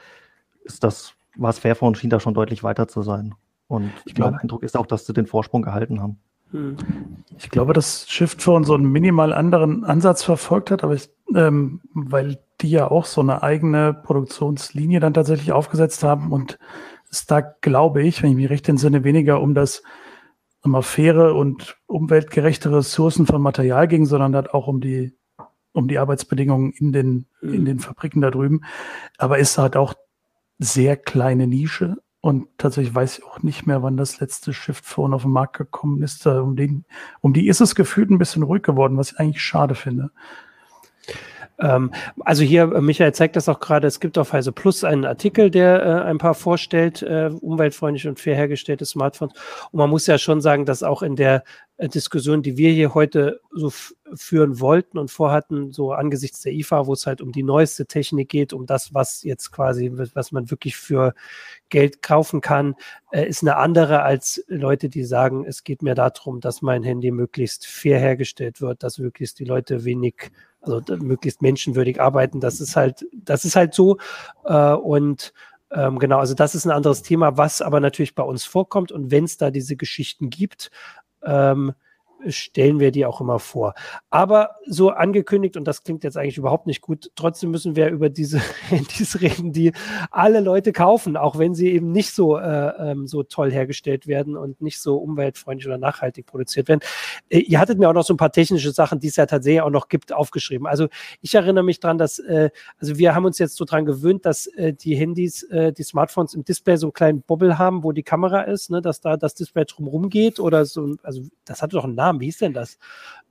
ist das, war es Fairphone, schien da schon deutlich weiter zu sein. Und ich glaube, mein Eindruck ist auch, dass sie den Vorsprung gehalten haben. Hm. Ich glaube, dass Shiftphone so einen minimal anderen Ansatz verfolgt hat, aber ich, ähm, weil die ja auch so eine eigene Produktionslinie dann tatsächlich aufgesetzt haben und es da, glaube ich, wenn ich mich recht entsinne, weniger um das immer faire und umweltgerechte Ressourcen von Material ging, sondern hat auch um die um die Arbeitsbedingungen in den, mhm. in den Fabriken da drüben. Aber ist halt auch sehr kleine Nische. Und tatsächlich weiß ich auch nicht mehr, wann das letzte Shift Phone auf den Markt gekommen ist. Um, den, um die ist es gefühlt ein bisschen ruhig geworden, was ich eigentlich schade finde. Ähm, also hier, äh, Michael zeigt das auch gerade, es gibt auf Heise Plus einen Artikel, der äh, ein paar vorstellt, äh, umweltfreundlich und fair hergestellte Smartphones. Und man muss ja schon sagen, dass auch in der äh, Diskussion, die wir hier heute so führen wollten und vorhatten, so angesichts der IFA, wo es halt um die neueste Technik geht, um das, was jetzt quasi, was man wirklich für Geld kaufen kann, äh, ist eine andere als Leute, die sagen, es geht mir darum, dass mein Handy möglichst fair hergestellt wird, dass möglichst die Leute wenig also möglichst menschenwürdig arbeiten. Das ist halt, das ist halt so. Äh, und ähm, genau, also das ist ein anderes Thema, was aber natürlich bei uns vorkommt. Und wenn es da diese Geschichten gibt, ähm, stellen wir die auch immer vor. Aber so angekündigt, und das klingt jetzt eigentlich überhaupt nicht gut, trotzdem müssen wir über diese <laughs> Handys reden, die alle Leute kaufen, auch wenn sie eben nicht so, äh, ähm, so toll hergestellt werden und nicht so umweltfreundlich oder nachhaltig produziert werden. Äh, ihr hattet mir auch noch so ein paar technische Sachen, die es ja tatsächlich auch noch gibt, aufgeschrieben. Also ich erinnere mich dran, dass, äh, also wir haben uns jetzt so dran gewöhnt, dass äh, die Handys, äh, die Smartphones im Display so einen kleinen Bobble haben, wo die Kamera ist, ne, dass da das Display drumherum geht oder so, also das hatte doch einen Namen Namen. Wie hieß denn das?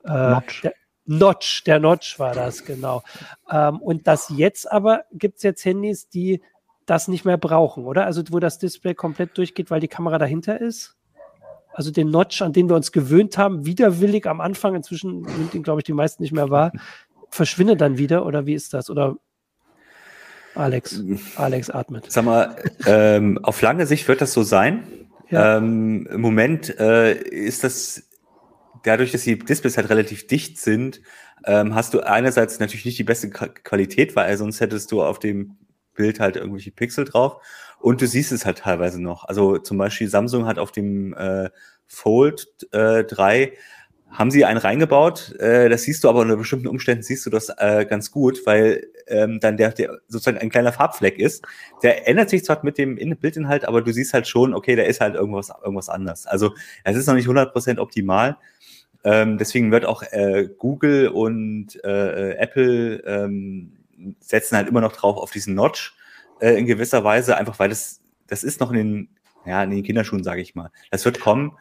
Äh, Notch. Der, Notch, der Notch war das, genau. Ähm, und das jetzt aber gibt es jetzt Handys, die das nicht mehr brauchen, oder? Also wo das Display komplett durchgeht, weil die Kamera dahinter ist? Also den Notch, an den wir uns gewöhnt haben, widerwillig am Anfang, inzwischen nimmt ihn, glaube ich, die meisten nicht mehr wahr, verschwindet dann wieder oder wie ist das? Oder Alex, Alex atmet. Sag mal, ähm, auf lange Sicht wird das so sein. Ja. Ähm, Im Moment äh, ist das dadurch, dass die Displays halt relativ dicht sind, ähm, hast du einerseits natürlich nicht die beste Qualität, weil sonst hättest du auf dem Bild halt irgendwelche Pixel drauf. Und du siehst es halt teilweise noch. Also zum Beispiel Samsung hat auf dem äh, Fold äh, 3 haben sie einen reingebaut. Äh, das siehst du aber unter bestimmten Umständen siehst du das äh, ganz gut, weil ähm, dann der, der sozusagen ein kleiner Farbfleck ist. Der ändert sich zwar mit dem Bildinhalt, aber du siehst halt schon, okay, da ist halt irgendwas, irgendwas anders. Also es ist noch nicht 100% optimal. Ähm, deswegen wird auch äh, Google und äh, Apple ähm, setzen halt immer noch drauf auf diesen Notch äh, in gewisser Weise, einfach weil das, das ist noch in den, ja, in den Kinderschuhen, sage ich mal. Das wird kommen,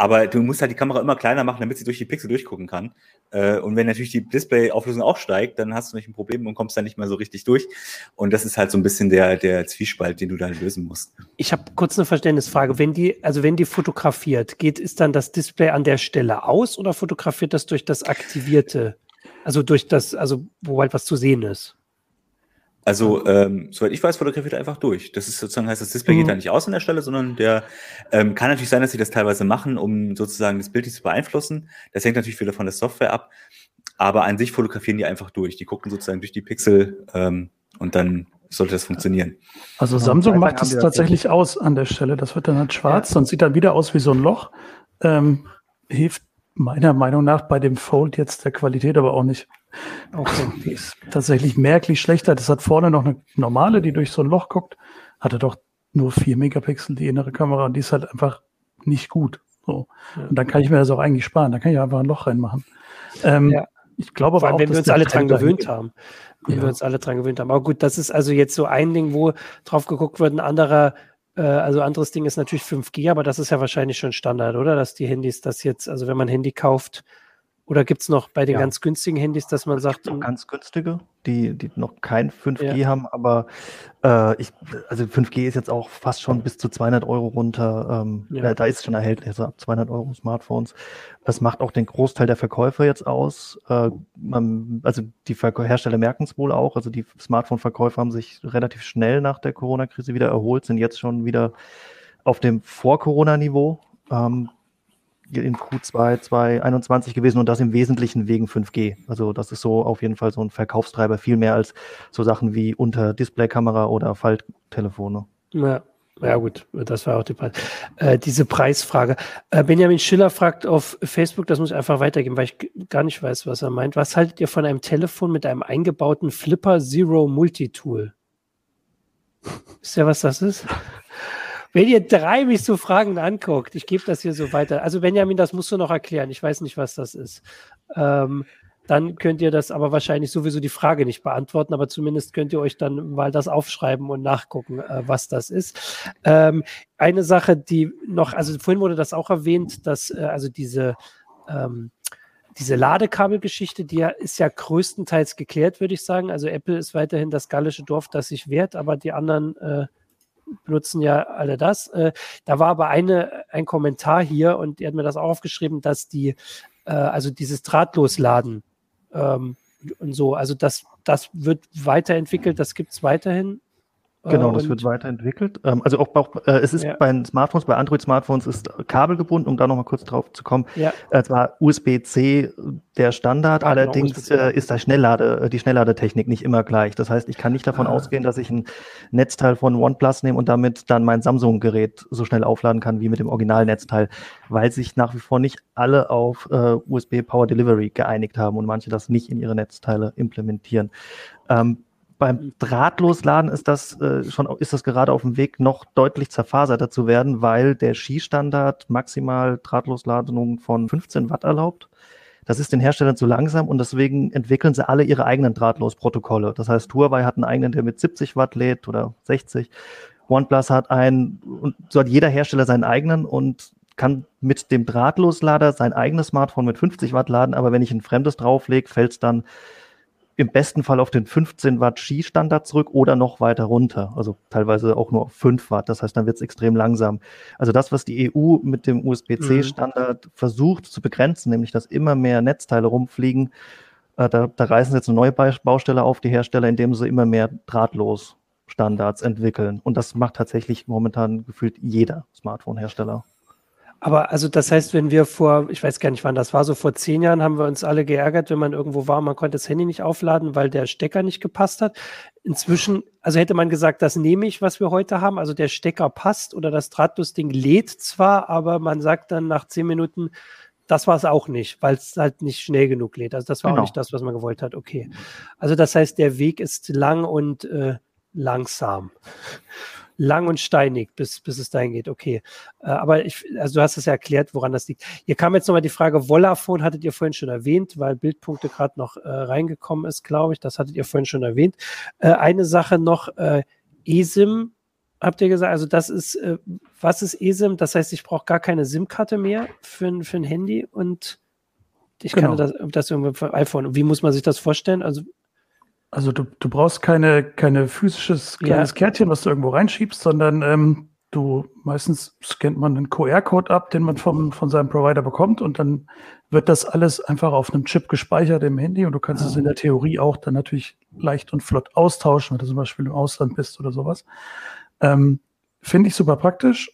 aber du musst halt die Kamera immer kleiner machen, damit sie durch die Pixel durchgucken kann. Äh, und wenn natürlich die Display-Auflösung auch steigt, dann hast du nicht ein Problem und kommst dann nicht mehr so richtig durch. Und das ist halt so ein bisschen der, der Zwiespalt, den du dann lösen musst. Ich habe kurz eine Verständnisfrage. Wenn die, also wenn die fotografiert, geht, ist dann das Display an der Stelle aus oder fotografiert das durch das aktivierte? Also durch das, also wo halt was zu sehen ist? Also, ähm, soweit ich weiß, fotografiert er einfach durch. Das ist sozusagen heißt, das Display mhm. geht da nicht aus an der Stelle, sondern der ähm, kann natürlich sein, dass sie das teilweise machen, um sozusagen das Bild nicht zu beeinflussen. Das hängt natürlich wieder von der Software ab. Aber an sich fotografieren die einfach durch. Die gucken sozusagen durch die Pixel ähm, und dann sollte das funktionieren. Also Samsung macht es tatsächlich aus an der Stelle. Das wird dann halt schwarz ja. und sieht dann wieder aus wie so ein Loch. Ähm, hilft meiner Meinung nach bei dem Fold jetzt der Qualität aber auch nicht. Okay. Die ist tatsächlich merklich schlechter. Das hat vorne noch eine normale, die durch so ein Loch guckt. Hatte doch nur vier Megapixel die innere Kamera und die ist halt einfach nicht gut. So. Ja. Und dann kann ich mir das auch eigentlich sparen. Da kann ich einfach ein Loch reinmachen. Ähm, ja. Ich glaube aber auch, wenn wir uns alle dran gewöhnt haben. Wenn ja. wir uns alle dran gewöhnt haben. Aber gut, das ist also jetzt so ein Ding, wo drauf geguckt wird. Ein anderer, äh, also anderes Ding ist natürlich 5G, aber das ist ja wahrscheinlich schon Standard, oder? Dass die Handys das jetzt, also wenn man ein Handy kauft, oder gibt es noch bei den ja. ganz günstigen Handys, dass man sagt. Noch ganz günstige, die, die noch kein 5G ja. haben, aber äh, ich, also 5G ist jetzt auch fast schon bis zu 200 Euro runter. Ähm, ja. Da ist schon erhältlich, also ab 200 Euro Smartphones. Das macht auch den Großteil der Verkäufer jetzt aus. Äh, man, also die Verkäu Hersteller merken es wohl auch. Also die Smartphone-Verkäufer haben sich relativ schnell nach der Corona-Krise wieder erholt, sind jetzt schon wieder auf dem Vor-Corona-Niveau. Ähm, in Q2 2021 gewesen und das im Wesentlichen wegen 5G. Also das ist so auf jeden Fall so ein Verkaufstreiber, viel mehr als so Sachen wie unter Displaykamera oder Falttelefone. Ja. Ja gut, das war auch die Preis. Äh, diese Preisfrage. Äh, Benjamin Schiller fragt auf Facebook, das muss ich einfach weitergeben, weil ich gar nicht weiß, was er meint. Was haltet ihr von einem Telefon mit einem eingebauten Flipper Zero Multitool? Wisst ihr, was das ist? Wenn ihr drei mich so Fragen anguckt, ich gebe das hier so weiter. Also Benjamin, das musst du noch erklären. Ich weiß nicht, was das ist. Ähm, dann könnt ihr das aber wahrscheinlich sowieso die Frage nicht beantworten, aber zumindest könnt ihr euch dann mal das aufschreiben und nachgucken, äh, was das ist. Ähm, eine Sache, die noch, also vorhin wurde das auch erwähnt, dass äh, also diese ähm, diese Ladekabelgeschichte, die ist ja größtenteils geklärt, würde ich sagen. Also Apple ist weiterhin das gallische Dorf, das sich wehrt, aber die anderen äh, benutzen ja alle das. Äh, da war aber eine, ein Kommentar hier und die hat mir das auch aufgeschrieben, dass die, äh, also dieses Drahtlosladen ähm, und so, also das, das wird weiterentwickelt, das gibt es weiterhin Genau, das wird weiterentwickelt. Ähm, also auch, auch äh, es ist ja. bei Smartphones, bei Android-Smartphones ist kabelgebunden, um da nochmal kurz drauf zu kommen. Ja. Äh, zwar USB-C der Standard, ja, genau, allerdings genau, äh, ist da Schnelllade, die Schnellladetechnik nicht immer gleich. Das heißt, ich kann nicht davon ah. ausgehen, dass ich ein Netzteil von OnePlus nehme und damit dann mein Samsung-Gerät so schnell aufladen kann wie mit dem Originalnetzteil, weil sich nach wie vor nicht alle auf äh, USB Power Delivery geeinigt haben und manche das nicht in ihre Netzteile implementieren. Ähm, beim Drahtlosladen ist das äh, schon ist das gerade auf dem Weg, noch deutlich zerfaserter zu werden, weil der Skistandard maximal Drahtlosladungen von 15 Watt erlaubt. Das ist den Herstellern zu langsam und deswegen entwickeln sie alle ihre eigenen Drahtlosprotokolle. Das heißt, Huawei hat einen eigenen, der mit 70 Watt lädt oder 60. OnePlus hat einen und so hat jeder Hersteller seinen eigenen und kann mit dem Drahtloslader sein eigenes Smartphone mit 50 Watt laden, aber wenn ich ein fremdes drauflege, fällt es dann im besten Fall auf den 15 Watt Ski-Standard zurück oder noch weiter runter. Also teilweise auch nur auf 5 Watt. Das heißt, dann wird es extrem langsam. Also das, was die EU mit dem USB-C-Standard mhm. versucht zu begrenzen, nämlich dass immer mehr Netzteile rumfliegen, äh, da, da reißen jetzt eine neue Baustelle auf, die Hersteller, indem sie immer mehr drahtlos Standards entwickeln. Und das macht tatsächlich momentan gefühlt jeder Smartphone-Hersteller. Aber also das heißt, wenn wir vor, ich weiß gar nicht wann das war, so vor zehn Jahren haben wir uns alle geärgert, wenn man irgendwo war, man konnte das Handy nicht aufladen, weil der Stecker nicht gepasst hat. Inzwischen, also hätte man gesagt, das nehme ich, was wir heute haben. Also der Stecker passt oder das Drahtlos-Ding lädt zwar, aber man sagt dann nach zehn Minuten, das war es auch nicht, weil es halt nicht schnell genug lädt. Also das war genau. auch nicht das, was man gewollt hat. Okay. Also das heißt, der Weg ist lang und äh, langsam lang und steinig, bis, bis es dahin geht. Okay. Äh, aber ich, also du hast es ja erklärt, woran das liegt. Hier kam jetzt nochmal die Frage, Vollafone hattet ihr vorhin schon erwähnt, weil Bildpunkte gerade noch äh, reingekommen ist, glaube ich. Das hattet ihr vorhin schon erwähnt. Äh, eine Sache noch, äh, ESIM habt ihr gesagt, also das ist, äh, was ist ESIM? Das heißt, ich brauche gar keine SIM-Karte mehr für, für ein Handy und ich genau. kann das, das irgendwie für iPhone. Wie muss man sich das vorstellen? Also also du, du brauchst keine, keine physisches kleines ja. Kärtchen, was du irgendwo reinschiebst, sondern ähm, du meistens scannt man einen QR-Code ab, den man vom, von seinem Provider bekommt und dann wird das alles einfach auf einem Chip gespeichert im Handy und du kannst es in der Theorie auch dann natürlich leicht und flott austauschen, wenn du zum Beispiel im Ausland bist oder sowas. Ähm, Finde ich super praktisch,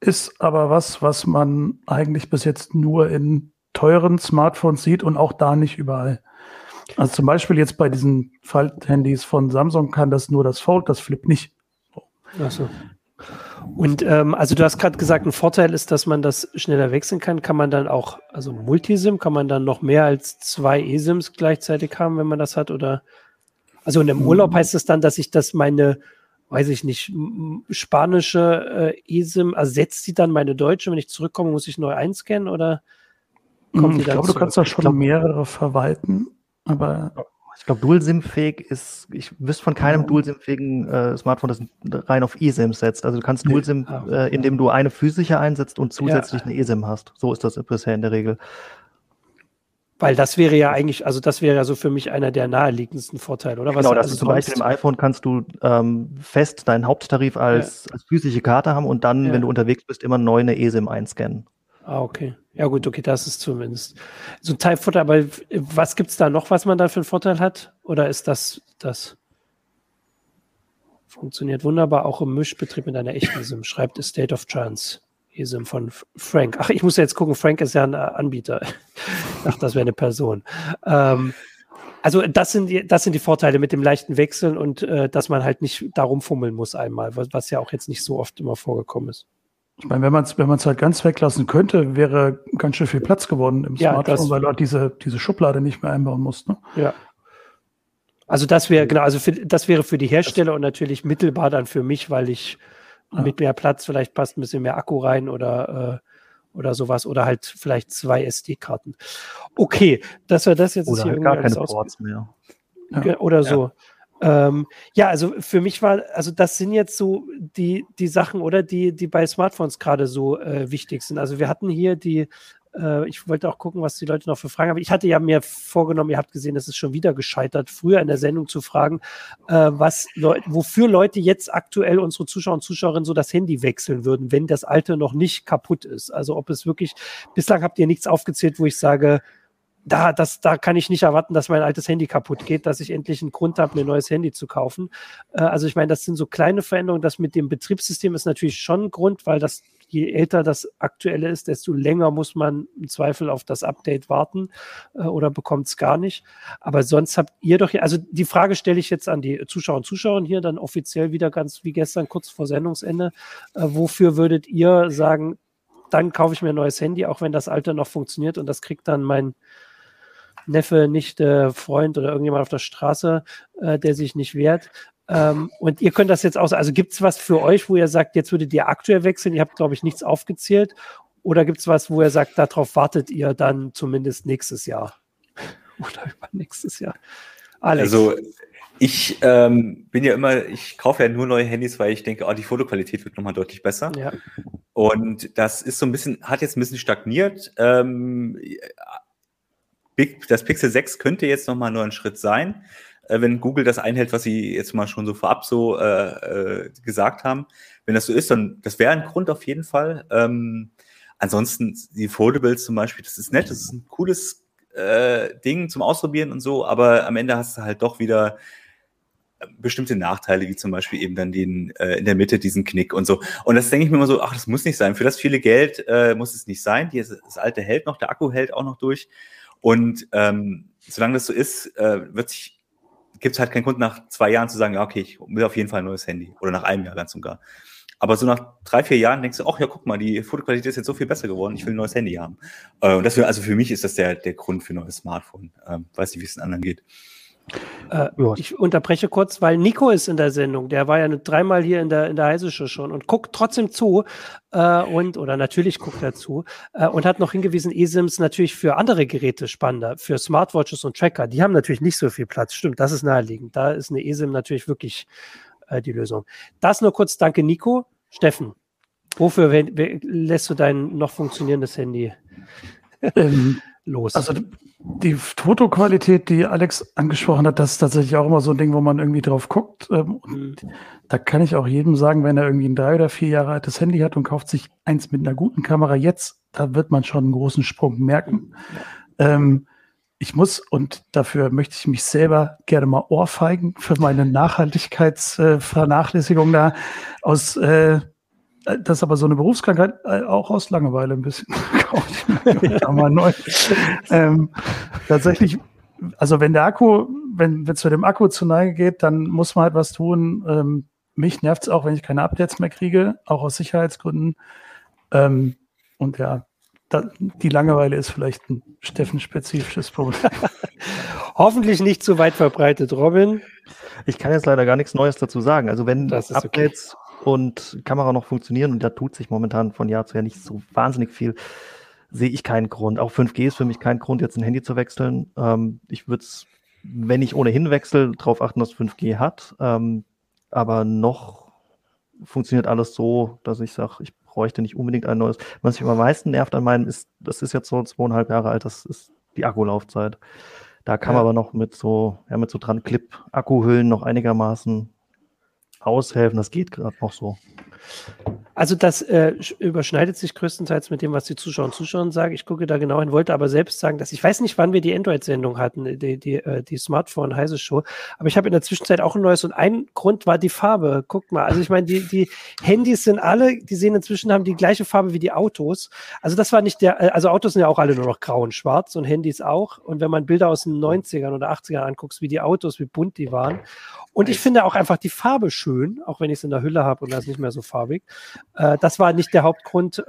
ist aber was, was man eigentlich bis jetzt nur in teuren Smartphones sieht und auch da nicht überall. Also zum Beispiel jetzt bei diesen Fold-Handys von Samsung kann das nur das Fold, das Flip nicht. Ach so. Und ähm, also du hast gerade gesagt, ein Vorteil ist, dass man das schneller wechseln kann. Kann man dann auch, also Multisim, kann man dann noch mehr als zwei eSIMs gleichzeitig haben, wenn man das hat? Oder also in einem Urlaub heißt es das dann, dass ich das meine, weiß ich nicht, spanische äh, eSIM ersetzt die dann meine deutsche. Wenn ich zurückkomme, muss ich neu einscannen oder kommt hm, ich die dann Ich glaube, du kannst da schon mehrere verwalten. Aber ich glaube, Dual-SIM-fähig ist, ich wüsste von keinem Dual-SIM-fähigen äh, Smartphone, das rein auf eSIM setzt. Also du kannst nee. Dual-SIM, ah, äh, indem du eine physische einsetzt und zusätzlich ja. eine eSIM hast. So ist das bisher in der Regel. Weil das wäre ja eigentlich, also das wäre ja so für mich einer der naheliegendsten Vorteile, oder? Was genau, also zum Beispiel im iPhone kannst du ähm, fest deinen Haupttarif als, ja. als physische Karte haben und dann, ja. wenn du unterwegs bist, immer neu eine eSIM einscannen. Ah, okay. Ja, gut, okay, das ist zumindest so ein Teilvorteil. Aber was gibt es da noch, was man da für einen Vorteil hat? Oder ist das das? Funktioniert wunderbar auch im Mischbetrieb mit einer echten SIM, schreibt State of Trance. eSIM von Frank. Ach, ich muss ja jetzt gucken, Frank ist ja ein äh, Anbieter. Dachte, das wäre eine Person. Ähm, also das sind, die, das sind die Vorteile mit dem leichten Wechseln und äh, dass man halt nicht darum fummeln muss einmal, was, was ja auch jetzt nicht so oft immer vorgekommen ist. Ich meine, wenn man es wenn halt ganz weglassen könnte, wäre ganz schön viel Platz geworden im ja, Smartphone, das, weil du halt diese, diese Schublade nicht mehr einbauen musst. Ne? Ja. Also das wäre, genau, also für, das wäre für die Hersteller und natürlich mittelbar dann für mich, weil ich ja. mit mehr Platz vielleicht passt ein bisschen mehr Akku rein oder, äh, oder sowas oder halt vielleicht zwei SD-Karten. Okay, dass wir das jetzt oder hier gar keine Ports mehr. Ja. Oder so. Ja. Ähm, ja, also für mich war, also das sind jetzt so die, die Sachen, oder die, die bei Smartphones gerade so äh, wichtig sind. Also wir hatten hier die, äh, ich wollte auch gucken, was die Leute noch für Fragen haben. Ich hatte ja mir vorgenommen, ihr habt gesehen, das ist schon wieder gescheitert, früher in der Sendung zu fragen, äh, was Leute, wofür Leute jetzt aktuell unsere Zuschauer und Zuschauerinnen so das Handy wechseln würden, wenn das alte noch nicht kaputt ist. Also ob es wirklich, bislang habt ihr nichts aufgezählt, wo ich sage, da, das, da kann ich nicht erwarten, dass mein altes Handy kaputt geht, dass ich endlich einen Grund habe, mir ein neues Handy zu kaufen. Äh, also ich meine, das sind so kleine Veränderungen. Das mit dem Betriebssystem ist natürlich schon ein Grund, weil das, je älter das aktuelle ist, desto länger muss man im Zweifel auf das Update warten äh, oder bekommt es gar nicht. Aber sonst habt ihr doch, also die Frage stelle ich jetzt an die Zuschauer und Zuschauer hier dann offiziell wieder ganz wie gestern, kurz vor Sendungsende. Äh, wofür würdet ihr sagen, dann kaufe ich mir ein neues Handy, auch wenn das alte noch funktioniert und das kriegt dann mein Neffe, Nichte, Freund oder irgendjemand auf der Straße, äh, der sich nicht wehrt. Ähm, und ihr könnt das jetzt aus, also gibt es was für euch, wo ihr sagt, jetzt würdet ihr aktuell wechseln? Ihr habt, glaube ich, nichts aufgezählt. Oder gibt es was, wo ihr sagt, darauf wartet ihr dann zumindest nächstes Jahr? <laughs> Oder übernächstes Jahr? Alex. Also ich ähm, bin ja immer, ich kaufe ja nur neue Handys, weil ich denke, oh, die Fotoqualität wird nochmal deutlich besser. Ja. Und das ist so ein bisschen, hat jetzt ein bisschen stagniert. Ähm, das Pixel 6 könnte jetzt nochmal nur ein Schritt sein, äh, wenn Google das einhält, was sie jetzt mal schon so vorab so äh, äh, gesagt haben. Wenn das so ist, dann das wäre ein Grund auf jeden Fall. Ähm, ansonsten die Foldables zum Beispiel, das ist nett, das ist ein cooles äh, Ding zum Ausprobieren und so, aber am Ende hast du halt doch wieder bestimmte Nachteile, wie zum Beispiel eben dann den äh, in der Mitte diesen Knick und so. Und das denke ich mir immer so, ach, das muss nicht sein. Für das viele Geld äh, muss es nicht sein. Die, das alte hält noch, der Akku hält auch noch durch. Und ähm, solange das so ist, äh, wird sich, gibt es halt keinen Grund nach zwei Jahren zu sagen, ja, okay, ich will auf jeden Fall ein neues Handy. Oder nach einem Jahr ganz und gar. Aber so nach drei, vier Jahren denkst du, ach ja, guck mal, die Fotoqualität ist jetzt so viel besser geworden, ich will ein neues Handy haben. Äh, und das, also für mich ist das der, der Grund für ein neues Smartphone. Ähm, weiß nicht, wie es den anderen geht. Äh, ich unterbreche kurz, weil Nico ist in der Sendung. Der war ja dreimal hier in der, in der Heise schon und guckt trotzdem zu. Äh, und, oder natürlich guckt er zu. Äh, und hat noch hingewiesen, eSIMs natürlich für andere Geräte spannender, für Smartwatches und Tracker. Die haben natürlich nicht so viel Platz. Stimmt, das ist naheliegend. Da ist eine eSIM natürlich wirklich äh, die Lösung. Das nur kurz, danke Nico. Steffen, wofür lässt du dein noch funktionierendes Handy ähm, los? Also die Fotoqualität, die Alex angesprochen hat, das ist tatsächlich auch immer so ein Ding, wo man irgendwie drauf guckt. Ähm, mhm. Da kann ich auch jedem sagen, wenn er irgendwie ein drei oder vier Jahre altes Handy hat und kauft sich eins mit einer guten Kamera jetzt, da wird man schon einen großen Sprung merken. Ja. Ähm, ich muss, und dafür möchte ich mich selber gerne mal ohrfeigen für meine Nachhaltigkeitsvernachlässigung äh, da aus äh, das ist aber so eine Berufskrankheit, äh, auch aus Langeweile ein bisschen. <laughs> mal neu. ähm, tatsächlich, also wenn der Akku, wenn es zu dem Akku zu Neige geht, dann muss man halt was tun. Ähm, mich nervt es auch, wenn ich keine Updates mehr kriege, auch aus Sicherheitsgründen. Ähm, und ja, da, die Langeweile ist vielleicht ein Steffen-spezifisches Problem. <laughs> Hoffentlich nicht zu weit verbreitet, Robin. Ich kann jetzt leider gar nichts Neues dazu sagen. Also wenn Updates okay und Kamera noch funktionieren und da tut sich momentan von Jahr zu Jahr nicht so wahnsinnig viel, sehe ich keinen Grund. Auch 5G ist für mich kein Grund, jetzt ein Handy zu wechseln. Ähm, ich würde es, wenn ich ohnehin wechsle, darauf achten, dass 5G hat. Ähm, aber noch funktioniert alles so, dass ich sage, ich bräuchte nicht unbedingt ein neues. Was mich am meisten nervt an meinem ist, das ist jetzt so zweieinhalb Jahre alt, das ist die Akkulaufzeit. Da kann man aber noch mit so, ja, mit so dran Clip-Akkuhüllen noch einigermaßen aushelfen. Das geht gerade noch so. Also das äh, überschneidet sich größtenteils mit dem, was die Zuschauer und Zuschauer sagen. Ich gucke da genau hin, wollte aber selbst sagen, dass ich weiß nicht, wann wir die Android-Sendung hatten, die, die, äh, die Smartphone-Heise-Show, aber ich habe in der Zwischenzeit auch ein neues und ein Grund war die Farbe. Guck mal, also ich meine, die, die Handys sind alle, die sehen inzwischen, haben die gleiche Farbe wie die Autos. Also das war nicht der, äh, also Autos sind ja auch alle nur noch grau und schwarz und Handys auch. Und wenn man Bilder aus den 90ern oder 80ern anguckt, wie die Autos, wie bunt die waren. Und ich finde auch einfach die Farbe schön, auch wenn ich es in der Hülle habe und das ist nicht mehr so farbig. Äh, das war nicht der Hauptgrund.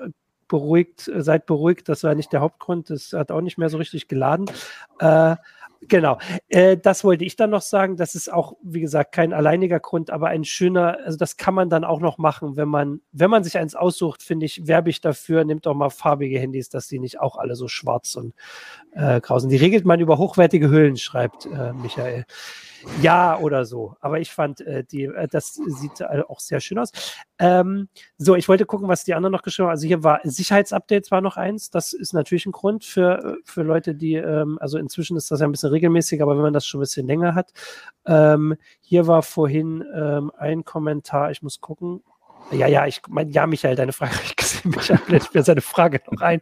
Beruhigt, äh, seid beruhigt, das war nicht der Hauptgrund. Das hat auch nicht mehr so richtig geladen. Äh, Genau, äh, das wollte ich dann noch sagen. Das ist auch, wie gesagt, kein alleiniger Grund, aber ein schöner, also das kann man dann auch noch machen, wenn man, wenn man sich eins aussucht, finde ich, werbe ich dafür, nimmt doch mal farbige Handys, dass die nicht auch alle so schwarz und äh, grau. Die regelt man über hochwertige Hüllen, schreibt äh, Michael. Ja oder so. Aber ich fand, äh, die, äh, das sieht äh, auch sehr schön aus. Ähm, so, ich wollte gucken, was die anderen noch geschrieben haben. Also hier war Sicherheitsupdates war noch eins. Das ist natürlich ein Grund für, äh, für Leute, die, ähm, also inzwischen ist das ja ein bisschen regelmäßig, aber wenn man das schon ein bisschen länger hat. Ähm, hier war vorhin ähm, ein Kommentar, ich muss gucken. Ja, ja, ich meine, ja, Michael, deine Frage habe <laughs> ich gesehen. Michael lädt mir seine Frage noch ein.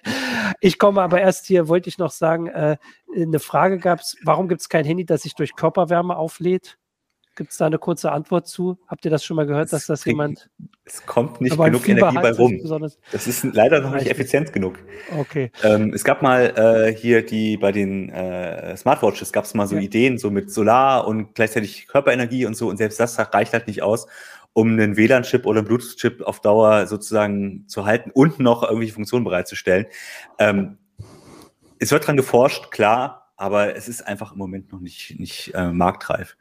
Ich komme aber erst hier, wollte ich noch sagen, äh, eine Frage gab es, warum gibt es kein Handy, das sich durch Körperwärme auflädt? Gibt es da eine kurze Antwort zu? Habt ihr das schon mal gehört, dass das jemand. Es kommt nicht genug Energie bei rum. Das ist leider noch nicht effizient genug. Okay. Ähm, es gab mal äh, hier die bei den äh, Smartwatches gab es mal so ja. Ideen, so mit Solar und gleichzeitig Körperenergie und so, und selbst das reicht halt nicht aus um einen WLAN-Chip oder einen Bluetooth-Chip auf Dauer sozusagen zu halten und noch irgendwelche Funktionen bereitzustellen. Ähm, es wird dran geforscht, klar, aber es ist einfach im Moment noch nicht, nicht äh, marktreif.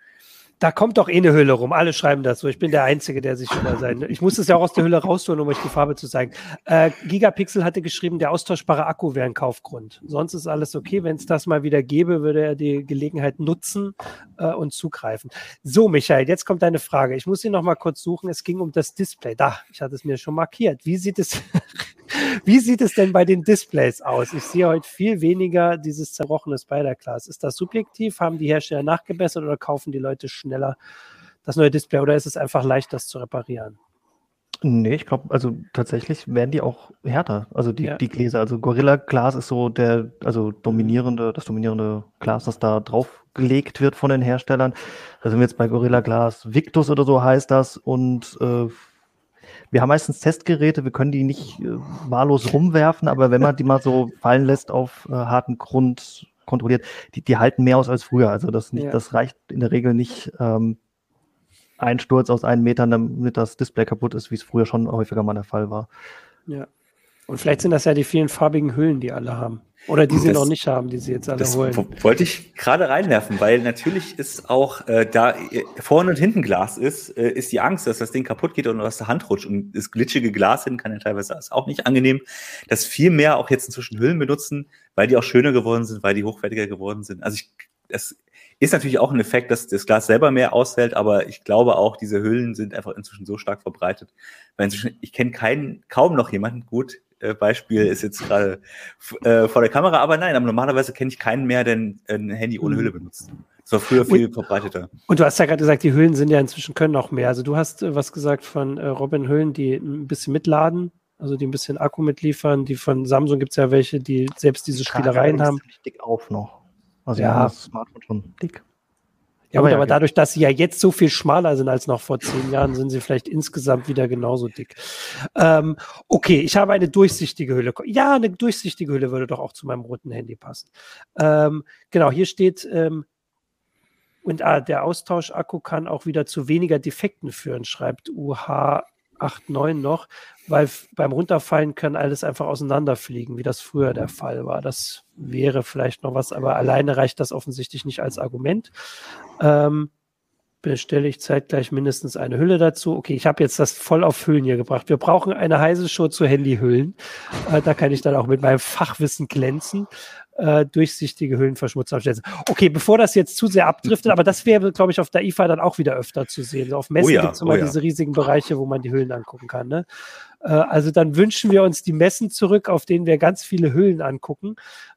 Da kommt doch eh eine Hülle rum. Alle schreiben das so. Ich bin der Einzige, der sich über sein. Ich muss es ja auch aus der Hülle rausholen, um euch die Farbe zu zeigen. Äh, Gigapixel hatte geschrieben, der austauschbare Akku wäre ein Kaufgrund. Sonst ist alles okay. Wenn es das mal wieder gäbe, würde er die Gelegenheit nutzen äh, und zugreifen. So, Michael, jetzt kommt deine Frage. Ich muss sie noch mal kurz suchen. Es ging um das Display. Da, ich hatte es mir schon markiert. Wie sieht es, <laughs> wie sieht es denn bei den Displays aus? Ich sehe heute viel weniger dieses zerbrochene Spider-Class. Ist das subjektiv? Haben die Hersteller nachgebessert oder kaufen die Leute schneller das neue Display oder ist es einfach leicht, das zu reparieren? Nee, ich glaube, also tatsächlich werden die auch härter, also die, ja. die Gläser. Also Gorilla Glas ist so der, also dominierende, das dominierende Glas, das da drauf gelegt wird von den Herstellern. Da sind wir jetzt bei Gorilla Glas Victus oder so heißt das und äh, wir haben meistens Testgeräte, wir können die nicht äh, wahllos rumwerfen, aber wenn man die mal so <laughs> fallen lässt auf äh, harten Grund, kontrolliert, die, die halten mehr aus als früher. Also das, nicht, ja. das reicht in der Regel nicht ähm, ein Sturz aus einen Metern, damit das Display kaputt ist, wie es früher schon häufiger mal der Fall war. Ja. Und vielleicht sind das ja die vielen farbigen Hüllen, die alle haben. Oder die sie das, noch nicht haben, die sie jetzt alle das holen. Wollte ich gerade reinwerfen, weil natürlich ist auch, äh, da äh, vorne und hinten Glas ist, äh, ist die Angst, dass das Ding kaputt geht und aus der Hand rutscht. Und das glitschige Glas hin kann ja teilweise ist auch nicht angenehm. Dass viel mehr auch jetzt inzwischen Hüllen benutzen, weil die auch schöner geworden sind, weil die hochwertiger geworden sind. Also ich, das ist natürlich auch ein Effekt, dass das Glas selber mehr aushält, aber ich glaube auch, diese Hüllen sind einfach inzwischen so stark verbreitet. Weil inzwischen, ich kenne keinen, kaum noch jemanden, gut, Beispiel ist jetzt gerade äh, vor der Kamera, aber nein, aber normalerweise kenne ich keinen mehr, der ein Handy ohne Hülle benutzt. Das war früher viel und, verbreiteter. Und du hast ja gerade gesagt, die Hüllen sind ja inzwischen können noch mehr. Also du hast äh, was gesagt von äh, Robin Hüllen, die ein bisschen mitladen, also die ein bisschen Akku mitliefern. Die von Samsung gibt es ja welche, die selbst diese Spielereien haben. Dick auf noch. Also ja, das Smartphone schon dick. Ja, aber, gut, aber dadurch, dass sie ja jetzt so viel schmaler sind als noch vor zehn Jahren, sind sie vielleicht insgesamt wieder genauso dick. Ähm, okay, ich habe eine durchsichtige Hülle. Ja, eine durchsichtige Hülle würde doch auch zu meinem roten Handy passen. Ähm, genau, hier steht, ähm, und ah, der Austauschakku kann auch wieder zu weniger Defekten führen, schreibt UH 8.9 noch, weil beim Runterfallen kann alles einfach auseinanderfliegen, wie das früher der Fall war. Das wäre vielleicht noch was, aber alleine reicht das offensichtlich nicht als Argument. Ähm, bestelle ich zeitgleich mindestens eine Hülle dazu. Okay, ich habe jetzt das voll auf Hüllen hier gebracht. Wir brauchen eine heiße Show zu Handyhüllen. Äh, da kann ich dann auch mit meinem Fachwissen glänzen äh, durchsichtige Höhlenverschmutzer aufstellen. Okay, bevor das jetzt zu sehr abdriftet, aber das wäre, glaube ich, auf der IFA dann auch wieder öfter zu sehen. auf Messen oh ja, gibt es immer oh ja. diese riesigen Bereiche, wo man die Höhlen angucken kann. Ne? Äh, also dann wünschen wir uns die Messen zurück, auf denen wir ganz viele Höhlen angucken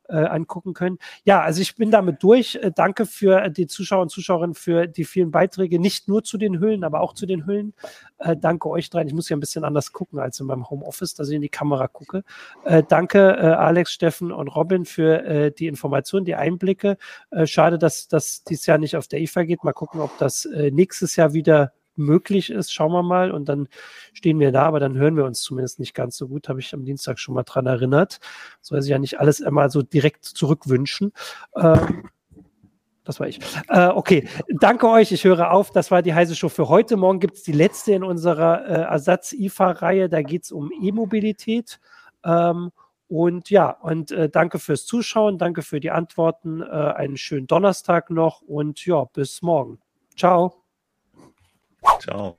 äh, angucken können. Ja, also ich bin damit durch. Äh, danke für die Zuschauer und Zuschauerinnen für die vielen Beiträge, nicht nur zu den Hüllen, aber auch zu den Hüllen. Äh, danke euch dreien. Ich muss ja ein bisschen anders gucken als in meinem Homeoffice, dass ich in die Kamera gucke. Äh, danke äh, Alex, Steffen und Robin für äh, die Informationen, die Einblicke. schade, dass das dieses Jahr nicht auf der IFA geht. Mal gucken, ob das nächstes Jahr wieder möglich ist, schauen wir mal. Und dann stehen wir da, aber dann hören wir uns zumindest nicht ganz so gut. Habe ich am Dienstag schon mal dran erinnert. Soll sich ja nicht alles immer so direkt zurückwünschen. Ähm, das war ich. Äh, okay, danke euch. Ich höre auf. Das war die heiße Show für heute. Morgen gibt es die letzte in unserer äh, Ersatz-IFA-Reihe. Da geht es um E-Mobilität. Ähm, und ja, und äh, danke fürs Zuschauen, danke für die Antworten. Äh, einen schönen Donnerstag noch und ja, bis morgen. Ciao. Ciao.